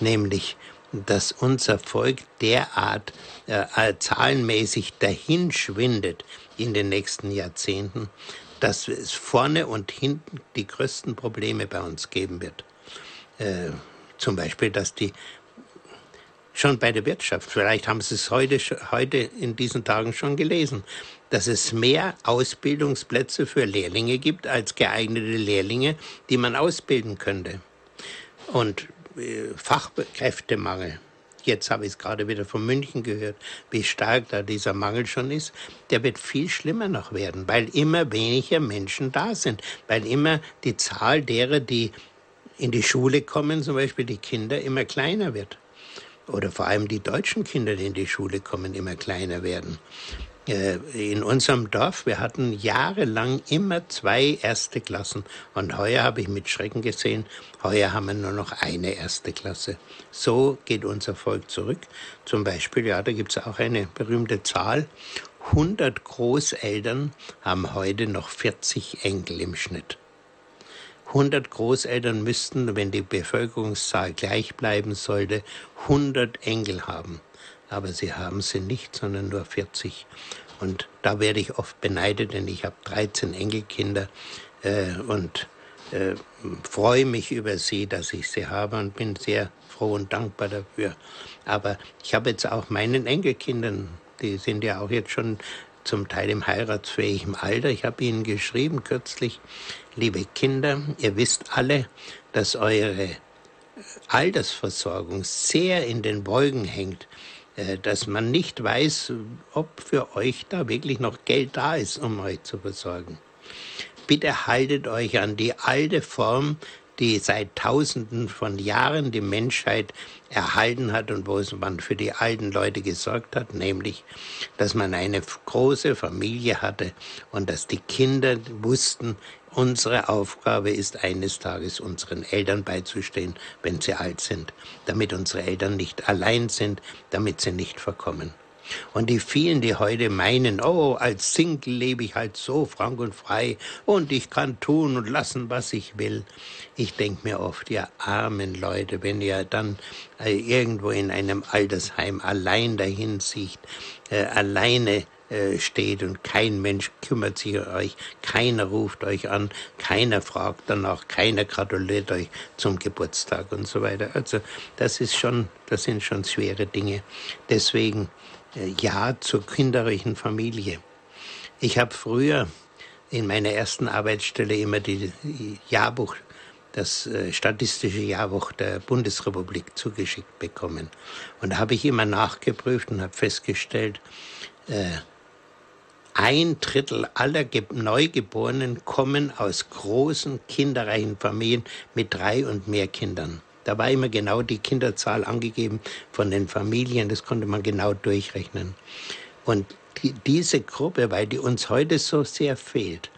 Nämlich, dass unser Volk derart äh, äh zahlenmäßig dahinschwindet in den nächsten Jahrzehnten, dass es vorne und hinten die größten Probleme bei uns geben wird. Äh, zum Beispiel, dass die schon bei der Wirtschaft, vielleicht haben Sie es heute, heute in diesen Tagen schon gelesen, dass es mehr Ausbildungsplätze für Lehrlinge gibt als geeignete Lehrlinge, die man ausbilden könnte. Und äh, Fachkräftemangel. Jetzt habe ich es gerade wieder von München gehört, wie stark da dieser Mangel schon ist. Der wird viel schlimmer noch werden, weil immer weniger Menschen da sind, weil immer die Zahl derer, die in die Schule kommen, zum Beispiel die Kinder, immer kleiner wird oder vor allem die deutschen Kinder, die in die Schule kommen, immer kleiner werden. Äh, in unserem Dorf, wir hatten jahrelang immer zwei erste Klassen und heuer habe ich mit Schrecken gesehen, heuer haben wir nur noch eine erste Klasse. So geht unser Volk zurück. Zum Beispiel, ja, da gibt es auch eine berühmte Zahl, 100 Großeltern haben heute noch 40 Enkel im Schnitt. 100 Großeltern müssten, wenn die Bevölkerungszahl gleich bleiben sollte, 100 Enkel haben. Aber sie haben sie nicht, sondern nur 40. Und da werde ich oft beneidet, denn ich habe 13 Enkelkinder äh, und äh, freue mich über sie, dass ich sie habe und bin sehr froh und dankbar dafür. Aber ich habe jetzt auch meinen Enkelkindern, die sind ja auch jetzt schon zum Teil im heiratsfähigen Alter. Ich habe Ihnen geschrieben kürzlich, liebe Kinder, ihr wisst alle, dass eure Altersversorgung sehr in den Beugen hängt, äh, dass man nicht weiß, ob für euch da wirklich noch Geld da ist, um euch zu versorgen. Bitte haltet euch an die alte Form die seit Tausenden von Jahren die Menschheit erhalten hat und wo man für die alten Leute gesorgt hat, nämlich, dass man eine große Familie hatte und dass die Kinder wussten, unsere Aufgabe ist eines Tages unseren Eltern beizustehen, wenn sie alt sind, damit unsere Eltern nicht allein sind, damit sie nicht verkommen. Und die vielen, die heute meinen, oh, als Single lebe ich halt so frank und frei und ich kann tun und lassen, was ich will. Ich denke mir oft, ihr armen Leute, wenn ihr dann äh, irgendwo in einem Altersheim allein dahin sieht, äh, alleine äh, steht und kein Mensch kümmert sich um euch, keiner ruft euch an, keiner fragt danach, keiner gratuliert euch zum Geburtstag und so weiter. Also das ist schon, das sind schon schwere Dinge. Deswegen äh, ja zur kinderreichen Familie. Ich habe früher in meiner ersten Arbeitsstelle immer die Jahrbuch, das äh, statistische Jahrbuch der Bundesrepublik zugeschickt bekommen. Und da habe ich immer nachgeprüft und habe festgestellt, äh, ein Drittel aller Neugeborenen kommen aus großen kinderreichen Familien mit drei und mehr Kindern. Da war immer genau die Kinderzahl angegeben von den Familien, das konnte man genau durchrechnen. Und die, diese Gruppe, weil die uns heute so sehr fehlt,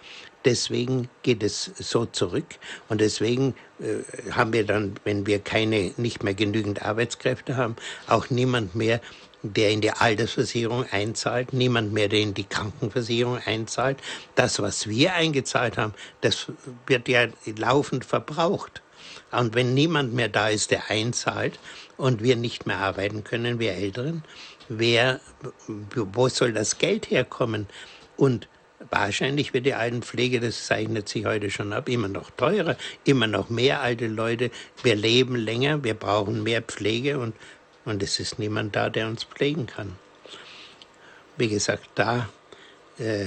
deswegen geht es so zurück und deswegen äh, haben wir dann, wenn wir keine, nicht mehr genügend Arbeitskräfte haben, auch niemand mehr, der in die Altersversicherung einzahlt, niemand mehr, der in die Krankenversicherung einzahlt. Das, was wir eingezahlt haben, das wird ja laufend verbraucht. Und wenn niemand mehr da ist, der einzahlt und wir nicht mehr arbeiten können, wir Älteren, wer, wo soll das Geld herkommen? Und Wahrscheinlich wird die Altenpflege, das zeichnet sich heute schon ab, immer noch teurer, immer noch mehr alte Leute. Wir leben länger, wir brauchen mehr Pflege und, und es ist niemand da, der uns pflegen kann. Wie gesagt, da äh,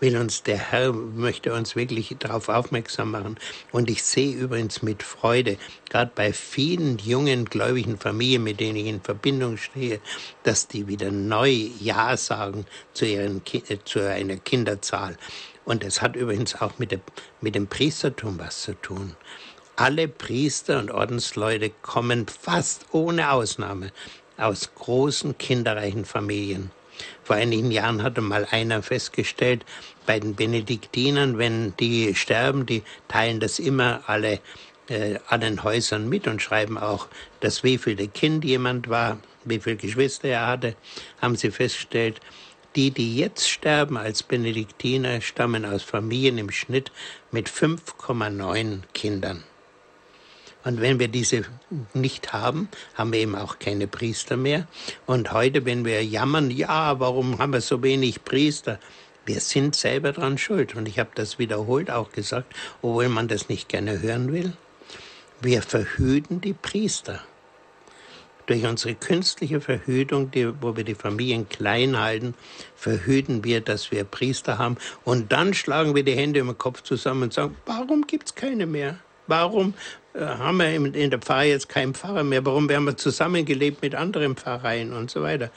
will uns der Herr, möchte uns wirklich darauf aufmerksam machen. Und ich sehe übrigens mit Freude, gerade bei vielen jungen gläubigen Familien, mit denen ich in Verbindung stehe, dass die wieder neu Ja sagen zu, ihren, äh, zu einer Kinderzahl. Und es hat übrigens auch mit dem, mit dem Priestertum was zu tun. Alle Priester und Ordensleute kommen fast ohne Ausnahme aus großen kinderreichen Familien. Vor einigen Jahren hatte mal einer festgestellt, bei den Benediktinern, wenn die sterben, die teilen das immer alle äh, an den Häusern mit und schreiben auch, dass wie viel Kind jemand war, wie viele Geschwister er hatte, haben sie festgestellt, die, die jetzt sterben als Benediktiner, stammen aus Familien im Schnitt mit 5,9 Kindern. Und wenn wir diese nicht haben, haben wir eben auch keine Priester mehr. Und heute, wenn wir jammern, ja, warum haben wir so wenig Priester? Wir sind selber dran schuld. Und ich habe das wiederholt auch gesagt, obwohl man das nicht gerne hören will. Wir verhüten die Priester. Durch unsere künstliche Verhütung, die, wo wir die Familien klein halten, verhüten wir, dass wir Priester haben. Und dann schlagen wir die Hände im Kopf zusammen und sagen, warum gibt es keine mehr? Warum haben wir in der Pfarre jetzt keinen Pfarrer mehr? Warum werden wir zusammengelebt mit anderen Pfarreien und so weiter?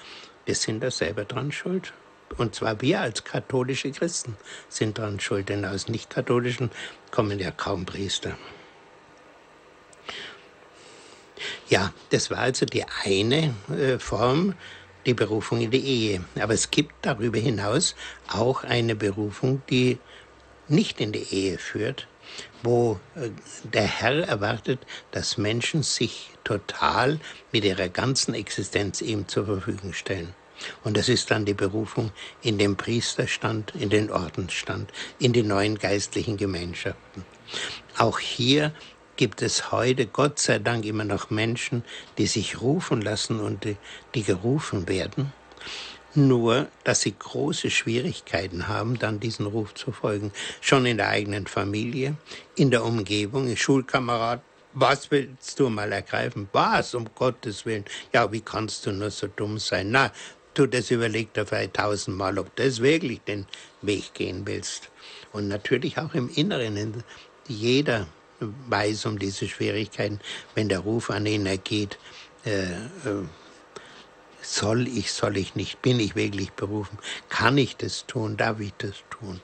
Wir sind da selber dran schuld. Und zwar wir als katholische Christen sind dran schuld, denn aus nicht-katholischen kommen ja kaum Priester. Ja, das war also die eine äh, Form, die Berufung in die Ehe. Aber es gibt darüber hinaus auch eine Berufung, die nicht in die Ehe führt, wo äh, der Herr erwartet, dass Menschen sich total mit ihrer ganzen Existenz ihm zur Verfügung stellen. Und das ist dann die Berufung in den Priesterstand, in den Ordensstand, in die neuen geistlichen Gemeinschaften. Auch hier gibt es heute Gott sei Dank immer noch Menschen, die sich rufen lassen und die, die gerufen werden nur dass sie große Schwierigkeiten haben, dann diesen Ruf zu folgen. Schon in der eigenen Familie, in der Umgebung, in Schulkamerad. Was willst du mal ergreifen? Was, um Gottes Willen? Ja, wie kannst du nur so dumm sein? Na, du, das überleg dir vielleicht tausendmal, ob du das wirklich den Weg gehen willst. Und natürlich auch im Inneren. Jeder weiß um diese Schwierigkeiten, wenn der Ruf an ihn ergeht. Äh, äh, soll ich, soll ich nicht, bin ich wirklich berufen, kann ich das tun, darf ich das tun.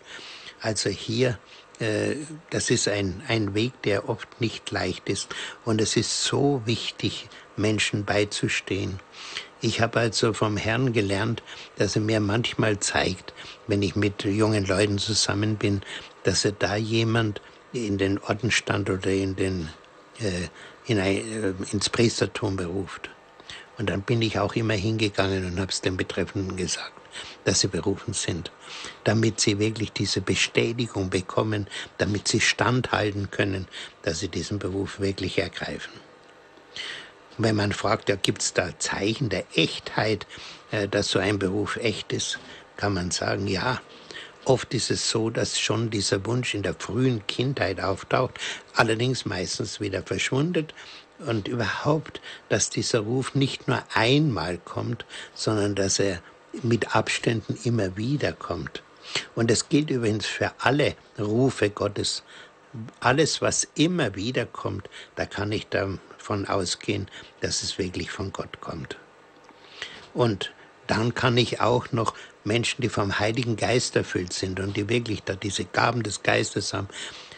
Also hier, äh, das ist ein, ein Weg, der oft nicht leicht ist und es ist so wichtig, Menschen beizustehen. Ich habe also vom Herrn gelernt, dass er mir manchmal zeigt, wenn ich mit jungen Leuten zusammen bin, dass er da jemand in den Ordenstand oder in den, äh, in ein, äh, ins Priestertum beruft. Und dann bin ich auch immer hingegangen und habe es den Betreffenden gesagt, dass sie berufen sind, damit sie wirklich diese Bestätigung bekommen, damit sie standhalten können, dass sie diesen Beruf wirklich ergreifen. Wenn man fragt, ja, gibt es da Zeichen der Echtheit, äh, dass so ein Beruf echt ist, kann man sagen, ja, Oft ist es so, dass schon dieser Wunsch in der frühen Kindheit auftaucht, allerdings meistens wieder verschwundet und überhaupt, dass dieser Ruf nicht nur einmal kommt, sondern dass er mit Abständen immer wieder kommt. Und es gilt übrigens für alle Rufe Gottes. Alles, was immer wieder kommt, da kann ich davon ausgehen, dass es wirklich von Gott kommt. Und dann kann ich auch noch Menschen, die vom Heiligen Geist erfüllt sind und die wirklich da diese Gaben des Geistes haben,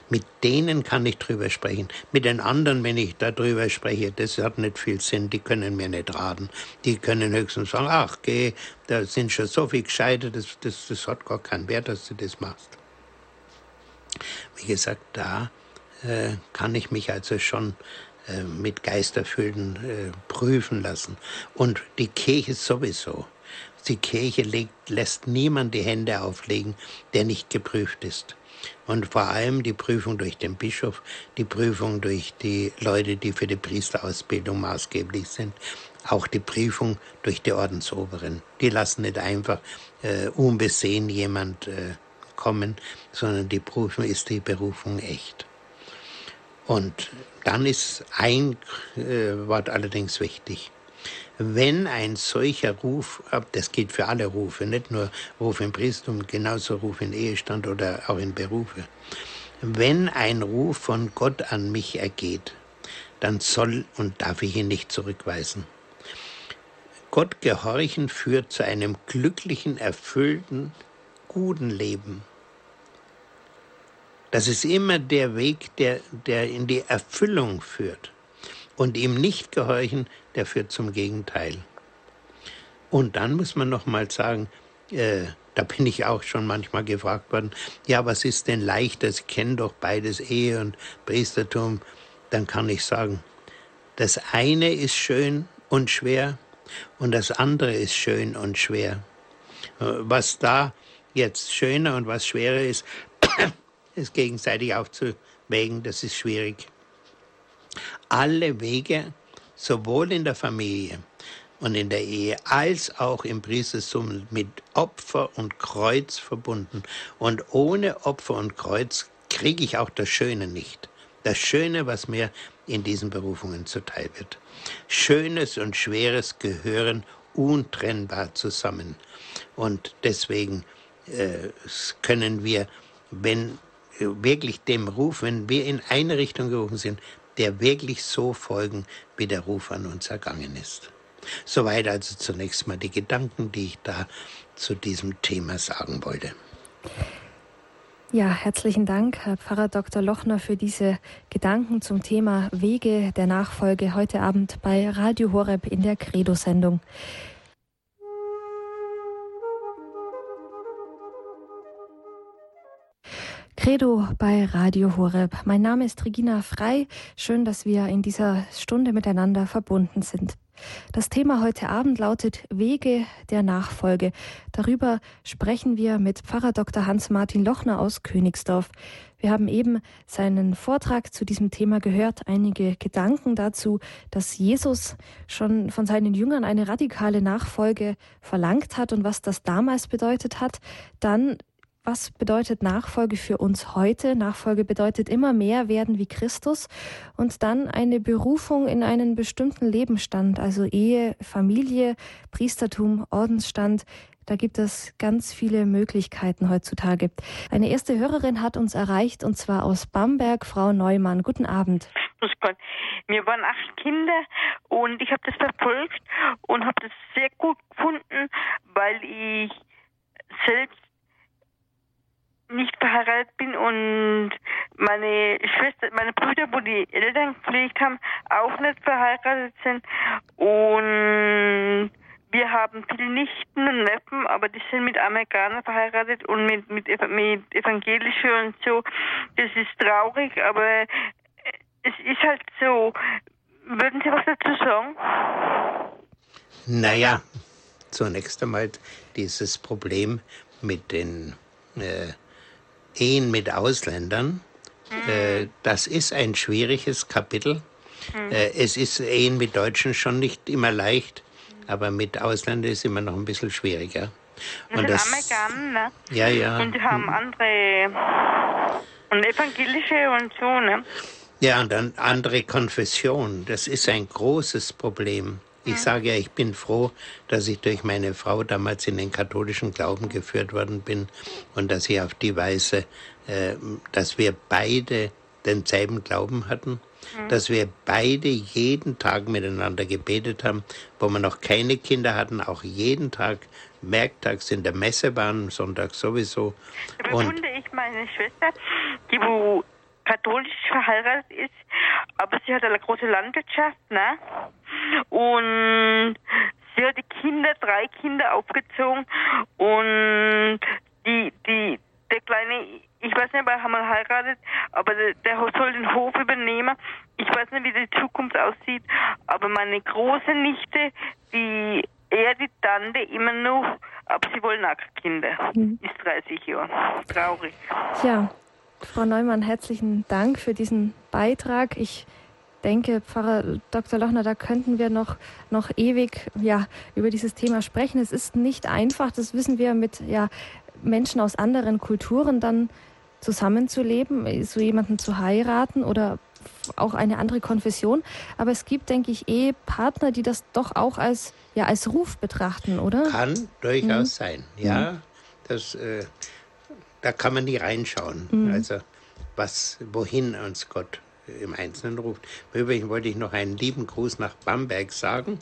mit denen kann ich drüber sprechen. Mit den anderen, wenn ich darüber spreche, das hat nicht viel Sinn, die können mir nicht raten. Die können höchstens sagen, ach, geh, da sind schon so viel Gescheite, das, das, das hat gar keinen Wert, dass du das machst. Wie gesagt, da äh, kann ich mich also schon äh, mit Geisterfüllten äh, prüfen lassen. Und die Kirche sowieso. Die Kirche legt, lässt niemand die Hände auflegen, der nicht geprüft ist. Und vor allem die Prüfung durch den Bischof, die Prüfung durch die Leute, die für die Priesterausbildung maßgeblich sind. auch die Prüfung durch die Ordensoberen. Die lassen nicht einfach äh, unbesehen jemand äh, kommen, sondern die Prüfung ist die Berufung echt. Und dann ist ein äh, Wort allerdings wichtig. Wenn ein solcher Ruf, das gilt für alle Rufe, nicht nur Ruf im Priestum, genauso Ruf in Ehestand oder auch in Berufe, wenn ein Ruf von Gott an mich ergeht, dann soll und darf ich ihn nicht zurückweisen. Gott gehorchen führt zu einem glücklichen, erfüllten, guten Leben. Das ist immer der Weg, der, der in die Erfüllung führt. Und ihm nicht gehorchen, der führt zum Gegenteil. Und dann muss man noch mal sagen, äh, da bin ich auch schon manchmal gefragt worden, ja, was ist denn leichter? Sie kennen doch beides Ehe und Priestertum. Dann kann ich sagen, das eine ist schön und schwer und das andere ist schön und schwer. Äh, was da jetzt schöner und was schwerer ist, ist gegenseitig aufzuwägen, das ist schwierig. Alle Wege, sowohl in der Familie und in der Ehe als auch im Priestertum mit Opfer und Kreuz verbunden. Und ohne Opfer und Kreuz kriege ich auch das Schöne nicht. Das Schöne, was mir in diesen Berufungen zuteil wird. Schönes und Schweres gehören untrennbar zusammen. Und deswegen äh, können wir, wenn äh, wirklich dem Ruf, wenn wir in eine Richtung gerufen sind, der wirklich so folgen, wie der Ruf an uns ergangen ist. Soweit also zunächst mal die Gedanken, die ich da zu diesem Thema sagen wollte. Ja, herzlichen Dank, Herr Pfarrer Dr. Lochner, für diese Gedanken zum Thema Wege der Nachfolge heute Abend bei Radio Horeb in der Credo-Sendung. Credo bei Radio Horeb. Mein Name ist Regina Frei. Schön, dass wir in dieser Stunde miteinander verbunden sind. Das Thema heute Abend lautet Wege der Nachfolge. Darüber sprechen wir mit Pfarrer Dr. Hans-Martin Lochner aus Königsdorf. Wir haben eben seinen Vortrag zu diesem Thema gehört, einige Gedanken dazu, dass Jesus schon von seinen Jüngern eine radikale Nachfolge verlangt hat und was das damals bedeutet hat. Dann was bedeutet Nachfolge für uns heute? Nachfolge bedeutet immer mehr werden wie Christus und dann eine Berufung in einen bestimmten Lebensstand, also Ehe, Familie, Priestertum, Ordensstand. Da gibt es ganz viele Möglichkeiten heutzutage. Eine erste Hörerin hat uns erreicht und zwar aus Bamberg, Frau Neumann. Guten Abend. Grüß Gott. Wir waren acht Kinder und ich habe das verfolgt und habe das sehr gut gefunden, weil ich selbst nicht verheiratet bin und meine Schwester, meine Brüder, wo die Eltern gepflegt haben, auch nicht verheiratet sind und wir haben viele Nichten und Neffen, aber die sind mit Amerikanern verheiratet und mit, mit, mit Evangelischen und so. Das ist traurig, aber es ist halt so. Würden Sie was dazu sagen? Naja, zunächst einmal dieses Problem mit den äh, Ehen mit Ausländern. Äh, das ist ein schwieriges Kapitel. Mhm. Äh, es ist Ehen mit Deutschen schon nicht immer leicht, aber mit Ausländern ist immer noch ein bisschen schwieriger. Und das, Amerikaner, ne? Ja, ja. Und die haben andere und evangelische und so, ne? Ja, und dann andere Konfession. Das ist ein großes Problem. Ich sage ja, ich bin froh, dass ich durch meine Frau damals in den katholischen Glauben geführt worden bin und dass ich auf die Weise, äh, dass wir beide denselben Glauben hatten, mhm. dass wir beide jeden Tag miteinander gebetet haben, wo wir noch keine Kinder hatten, auch jeden Tag werktags in der Messe waren, Sonntag sowieso. Da bewundere ich meine Schwester, die wo katholisch verheiratet ist, aber sie hat eine große Landwirtschaft, ne? Und sie hat die Kinder, drei Kinder aufgezogen und die, die, der kleine, ich weiß nicht, ob er mal heiratet, aber der, der soll den Hof übernehmen. Ich weiß nicht, wie die Zukunft aussieht, aber meine große Nichte, die er, die Tante immer noch, aber sie wollen auch Kinder. Mhm. Ist 30 Jahre. Traurig. Ja, Frau Neumann, herzlichen Dank für diesen Beitrag. Ich denke, Pfarrer Dr. Lochner, da könnten wir noch, noch ewig ja, über dieses Thema sprechen. Es ist nicht einfach, das wissen wir mit ja, Menschen aus anderen Kulturen dann zusammenzuleben, so jemanden zu heiraten oder auch eine andere Konfession. Aber es gibt, denke ich, Ehepartner, die das doch auch als, ja, als Ruf betrachten, oder? Kann durchaus mhm. sein, ja. Mhm. Das, äh, da kann man nie reinschauen. Mhm. Also was, wohin uns Gott im Einzelnen ruft. Übrigens wollte ich noch einen lieben Gruß nach Bamberg sagen.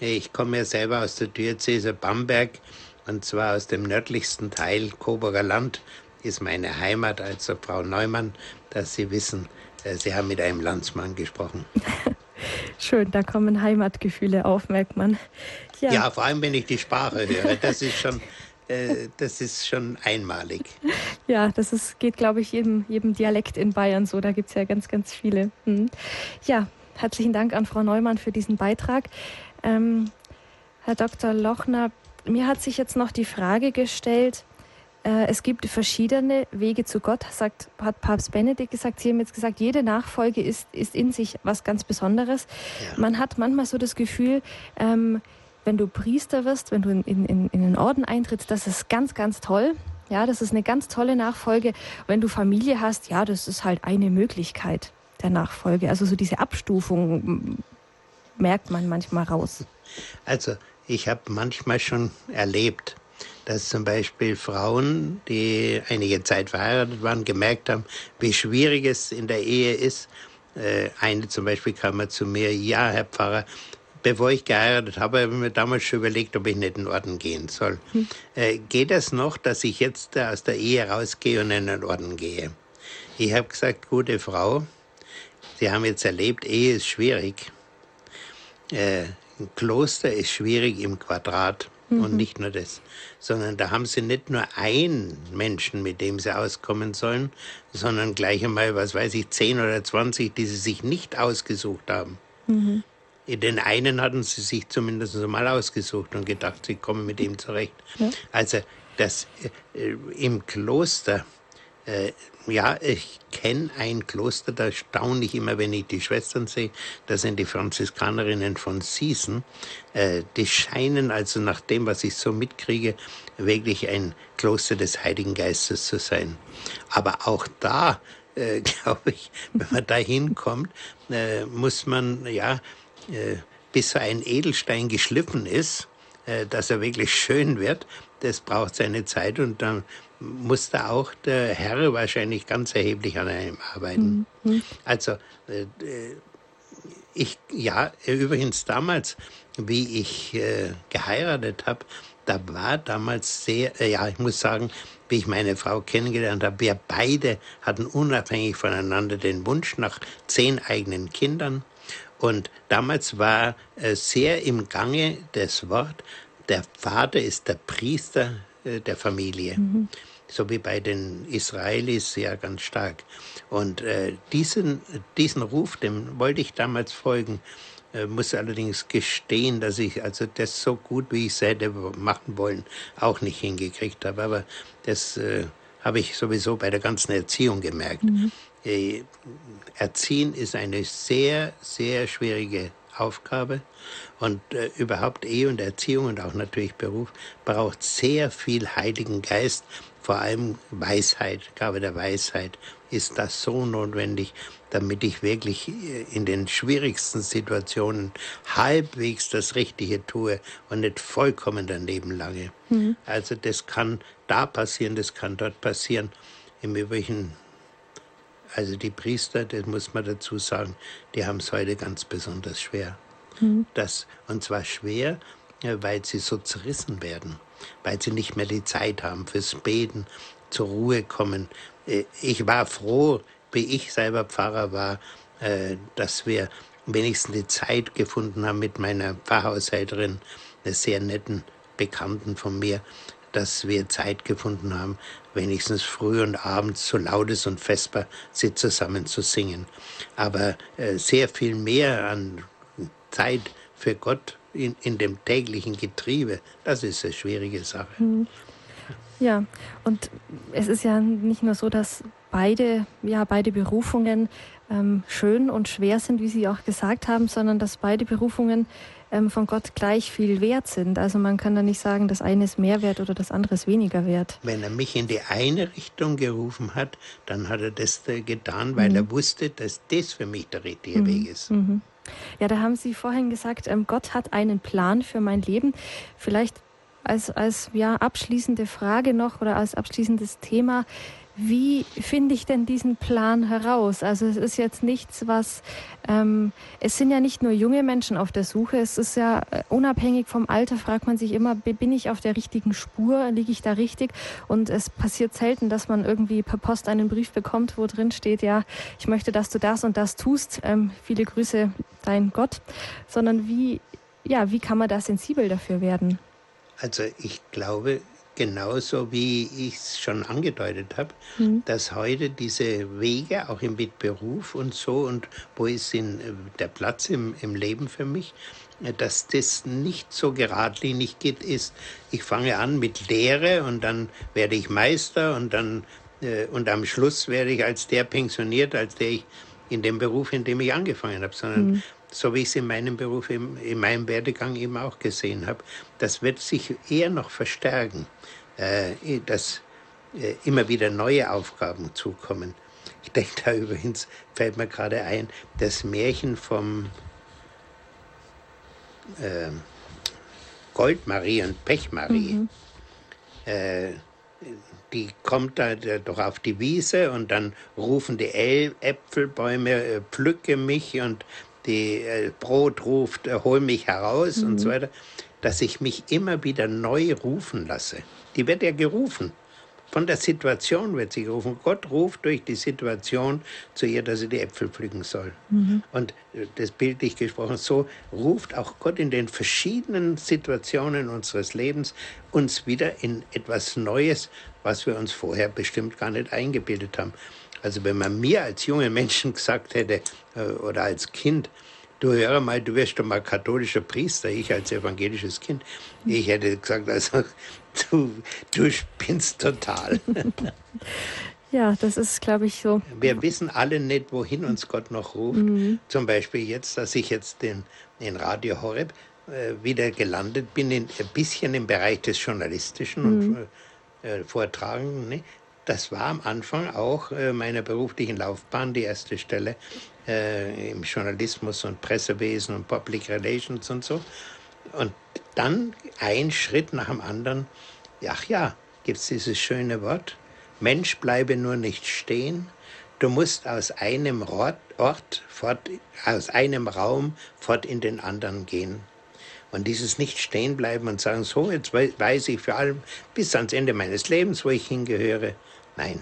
Ich komme ja selber aus der Diözese Bamberg und zwar aus dem nördlichsten Teil Coburger Land ist meine Heimat. Also Frau Neumann, dass Sie wissen, äh, Sie haben mit einem Landsmann gesprochen. Schön, da kommen Heimatgefühle auf, merkt man. Ja. ja, vor allem wenn ich die Sprache höre. Das ist schon, äh, das ist schon einmalig. Ja, das ist, geht, glaube ich, jedem, jedem Dialekt in Bayern so. Da gibt es ja ganz, ganz viele. Hm. Ja, herzlichen Dank an Frau Neumann für diesen Beitrag. Ähm, Herr Dr. Lochner, mir hat sich jetzt noch die Frage gestellt, äh, es gibt verschiedene Wege zu Gott, sagt, hat Papst Benedikt gesagt. Sie haben jetzt gesagt, jede Nachfolge ist, ist in sich was ganz Besonderes. Ja. Man hat manchmal so das Gefühl, ähm, wenn du Priester wirst, wenn du in, in, in den Orden eintrittst, das ist ganz, ganz toll. Ja, das ist eine ganz tolle Nachfolge. Wenn du Familie hast, ja, das ist halt eine Möglichkeit der Nachfolge. Also so diese Abstufung merkt man manchmal raus. Also ich habe manchmal schon erlebt, dass zum Beispiel Frauen, die einige Zeit verheiratet waren, gemerkt haben, wie schwierig es in der Ehe ist. Äh, eine zum Beispiel kam mal zu mir, ja, Herr Pfarrer, bevor ich geheiratet habe, habe ich mir damals schon überlegt, ob ich nicht in den Orden gehen soll. Hm. Äh, geht es noch, dass ich jetzt aus der Ehe rausgehe und in den Orden gehe? Ich habe gesagt, gute Frau, Sie haben jetzt erlebt, Ehe ist schwierig. Äh, ein Kloster ist schwierig im Quadrat. Mhm. Und nicht nur das, sondern da haben sie nicht nur einen Menschen, mit dem sie auskommen sollen, sondern gleich einmal, was weiß ich, zehn oder zwanzig, die sie sich nicht ausgesucht haben. Mhm. Den einen hatten sie sich zumindest mal ausgesucht und gedacht, sie kommen mit ihm zurecht. Ja. Also das äh, im Kloster äh, ja, ich kenne ein Kloster, da staune ich immer, wenn ich die Schwestern sehe. Das sind die Franziskanerinnen von Siesen. Äh, die scheinen also nach dem, was ich so mitkriege, wirklich ein Kloster des Heiligen Geistes zu sein. Aber auch da, äh, glaube ich, wenn man da hinkommt, äh, muss man, ja, bis so ein Edelstein geschliffen ist, äh, dass er wirklich schön wird, das braucht seine Zeit und dann musste auch der Herr wahrscheinlich ganz erheblich an einem arbeiten. Mhm. Also äh, ich, ja, übrigens damals, wie ich äh, geheiratet habe, da war damals sehr, äh, ja, ich muss sagen, wie ich meine Frau kennengelernt habe, wir beide hatten unabhängig voneinander den Wunsch nach zehn eigenen Kindern. Und damals war äh, sehr im Gange das Wort, der Vater ist der Priester äh, der Familie. Mhm. So wie bei den Israelis ja ganz stark. Und äh, diesen, diesen Ruf, dem wollte ich damals folgen, muss allerdings gestehen, dass ich also das so gut, wie ich es hätte machen wollen, auch nicht hingekriegt habe. Aber das äh, habe ich sowieso bei der ganzen Erziehung gemerkt. Mhm. Äh, Erziehen ist eine sehr, sehr schwierige Aufgabe. Und äh, überhaupt Ehe und Erziehung und auch natürlich Beruf braucht sehr viel Heiligen Geist, vor allem Weisheit, Gabe der Weisheit ist das so notwendig, damit ich wirklich äh, in den schwierigsten Situationen halbwegs das Richtige tue und nicht vollkommen daneben lange. Mhm. Also das kann da passieren, das kann dort passieren. Im Übrigen also die Priester, das muss man dazu sagen, die haben es heute ganz besonders schwer. Mhm. Das, und zwar schwer, äh, weil sie so zerrissen werden, weil sie nicht mehr die Zeit haben fürs Beten, zur Ruhe kommen. Äh, ich war froh, wie ich selber Pfarrer war, äh, dass wir wenigstens die Zeit gefunden haben mit meiner Pfarrhaushälterin, einer sehr netten Bekannten von mir, dass wir Zeit gefunden haben, wenigstens früh und abends so lautes und Vesper sie zusammen zu singen. Aber äh, sehr viel mehr an Zeit für Gott in, in dem täglichen Getriebe, das ist eine schwierige Sache. Mhm. Ja, und es ist ja nicht nur so, dass beide, ja, beide Berufungen ähm, schön und schwer sind, wie Sie auch gesagt haben, sondern dass beide Berufungen ähm, von Gott gleich viel wert sind. Also man kann da nicht sagen, das eine ist mehr wert oder das andere ist weniger wert. Wenn er mich in die eine Richtung gerufen hat, dann hat er das getan, weil mhm. er wusste, dass das für mich der richtige mhm. Weg ist. Mhm. Ja, da haben Sie vorhin gesagt, ähm, Gott hat einen Plan für mein Leben. Vielleicht als, als ja, abschließende Frage noch oder als abschließendes Thema. Wie finde ich denn diesen Plan heraus? Also es ist jetzt nichts, was ähm, es sind ja nicht nur junge Menschen auf der Suche. Es ist ja äh, unabhängig vom Alter fragt man sich immer, bin ich auf der richtigen Spur? Liege ich da richtig? Und es passiert selten, dass man irgendwie per Post einen Brief bekommt, wo drin steht, ja, ich möchte, dass du das und das tust. Ähm, viele Grüße, dein Gott. Sondern wie, ja, wie kann man da sensibel dafür werden? Also ich glaube, genauso wie ich es schon angedeutet habe, mhm. dass heute diese Wege, auch im Beruf und so, und wo ist in, äh, der Platz im, im Leben für mich, äh, dass das nicht so geradlinig geht, ist, ich fange an mit Lehre und dann werde ich Meister und dann äh, und am Schluss werde ich als der pensioniert, als der ich in dem Beruf, in dem ich angefangen habe, sondern mhm so wie ich es in meinem Beruf, in meinem Werdegang eben auch gesehen habe, das wird sich eher noch verstärken, äh, dass äh, immer wieder neue Aufgaben zukommen. Ich denke da übrigens, fällt mir gerade ein, das Märchen vom äh, Goldmarie und Pechmarie. Mhm. Äh, die kommt da doch auf die Wiese und dann rufen die Äpfelbäume, äh, pflücke mich und die äh, Brot ruft, äh, hol mich heraus mhm. und so weiter, dass ich mich immer wieder neu rufen lasse. Die wird ja gerufen. Von der Situation wird sie gerufen. Gott ruft durch die Situation zu ihr, dass sie die Äpfel pflücken soll. Mhm. Und äh, das bildlich gesprochen, so ruft auch Gott in den verschiedenen Situationen unseres Lebens uns wieder in etwas Neues, was wir uns vorher bestimmt gar nicht eingebildet haben. Also wenn man mir als junger Menschen gesagt hätte äh, oder als Kind, du hör mal, du wirst doch mal katholischer Priester, ich als evangelisches Kind, ich hätte gesagt, also du, du spinnst total. Ja, das ist, glaube ich, so. Wir wissen alle nicht, wohin uns Gott noch ruft. Mhm. Zum Beispiel jetzt, dass ich jetzt den, in Radio Horeb äh, wieder gelandet bin, in, ein bisschen im Bereich des Journalistischen mhm. und äh, Vortragen. Ne? Das war am Anfang auch äh, meiner beruflichen Laufbahn die erste Stelle äh, im Journalismus und Pressewesen und Public Relations und so. Und dann ein Schritt nach dem anderen. Ach ja, gibt es dieses schöne Wort. Mensch bleibe nur nicht stehen. Du musst aus einem Ort, Ort fort, aus einem Raum fort in den anderen gehen. Und dieses nicht stehen bleiben und sagen, so, jetzt weiß ich für allem bis ans Ende meines Lebens, wo ich hingehöre, Nein.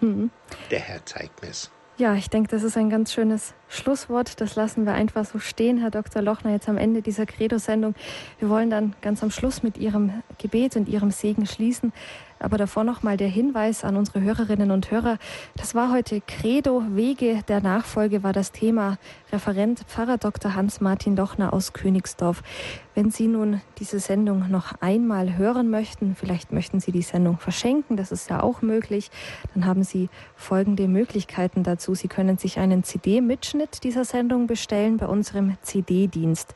Mhm. Der Herr zeigt mir es. Ja, ich denke, das ist ein ganz schönes Schlusswort. Das lassen wir einfach so stehen, Herr Dr. Lochner, jetzt am Ende dieser Credo-Sendung. Wir wollen dann ganz am Schluss mit Ihrem Gebet und Ihrem Segen schließen. Aber davor nochmal der Hinweis an unsere Hörerinnen und Hörer. Das war heute Credo, Wege der Nachfolge war das Thema. Referent Pfarrer Dr. Hans-Martin Lochner aus Königsdorf. Wenn Sie nun diese Sendung noch einmal hören möchten, vielleicht möchten Sie die Sendung verschenken, das ist ja auch möglich, dann haben Sie folgende Möglichkeiten dazu. Sie können sich einen CD-Mitschnitt dieser Sendung bestellen bei unserem CD-Dienst.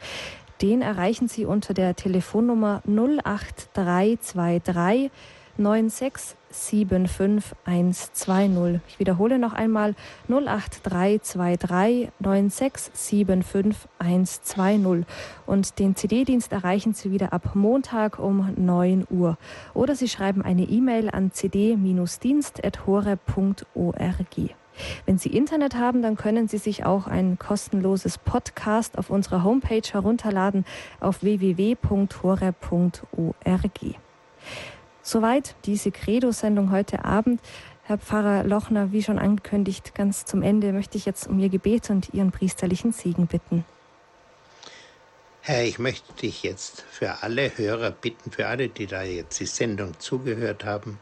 Den erreichen Sie unter der Telefonnummer 08323 9675120. Ich wiederhole noch einmal 08323 9675120. Und den CD-Dienst erreichen Sie wieder ab Montag um 9 Uhr. Oder Sie schreiben eine E-Mail an cd-dienst.hore.org. Wenn Sie Internet haben, dann können Sie sich auch ein kostenloses Podcast auf unserer Homepage herunterladen auf www.hore.org. Soweit diese Credo-Sendung heute Abend. Herr Pfarrer Lochner, wie schon angekündigt, ganz zum Ende möchte ich jetzt um Ihr Gebet und Ihren priesterlichen Segen bitten. Herr, ich möchte dich jetzt für alle Hörer bitten, für alle, die da jetzt die Sendung zugehört haben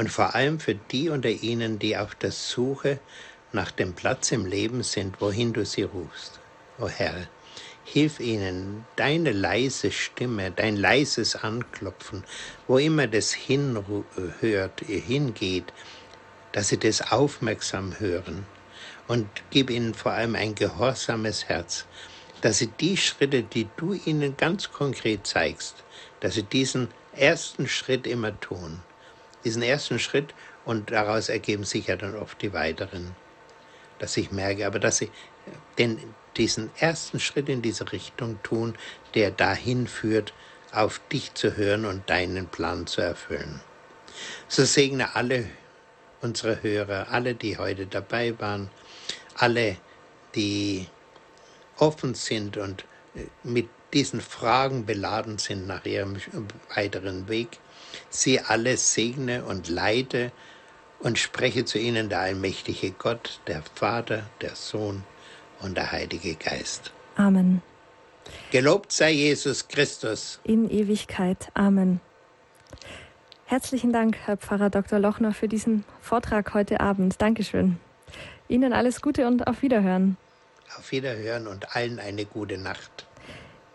und vor allem für die unter ihnen, die auf der Suche nach dem Platz im Leben sind, wohin du sie rufst. O Herr, Hilf ihnen, deine leise Stimme, dein leises Anklopfen, wo immer das hinhört, hingeht, dass sie das aufmerksam hören und gib ihnen vor allem ein gehorsames Herz, dass sie die Schritte, die du ihnen ganz konkret zeigst, dass sie diesen ersten Schritt immer tun. Diesen ersten Schritt und daraus ergeben sich ja dann oft die weiteren. Dass ich merke, aber dass sie den, diesen ersten Schritt in diese Richtung tun, der dahin führt, auf dich zu hören und deinen Plan zu erfüllen. So segne alle unsere Hörer, alle, die heute dabei waren, alle, die offen sind und äh, mit diesen Fragen beladen sind nach ihrem weiteren Weg. Sie alle segne und leite und spreche zu ihnen der allmächtige Gott, der Vater, der Sohn und der Heilige Geist. Amen. Gelobt sei Jesus Christus. In Ewigkeit. Amen. Herzlichen Dank, Herr Pfarrer Dr. Lochner, für diesen Vortrag heute Abend. Dankeschön. Ihnen alles Gute und auf Wiederhören. Auf Wiederhören und allen eine gute Nacht.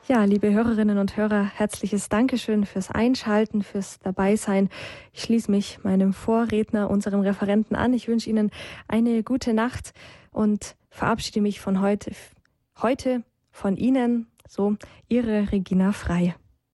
Ja, liebe Hörerinnen und Hörer, herzliches Dankeschön fürs Einschalten, fürs Dabeisein. Ich schließe mich meinem Vorredner, unserem Referenten an. Ich wünsche Ihnen eine gute Nacht und verabschiede mich von heute, heute von Ihnen, so Ihre Regina Frei.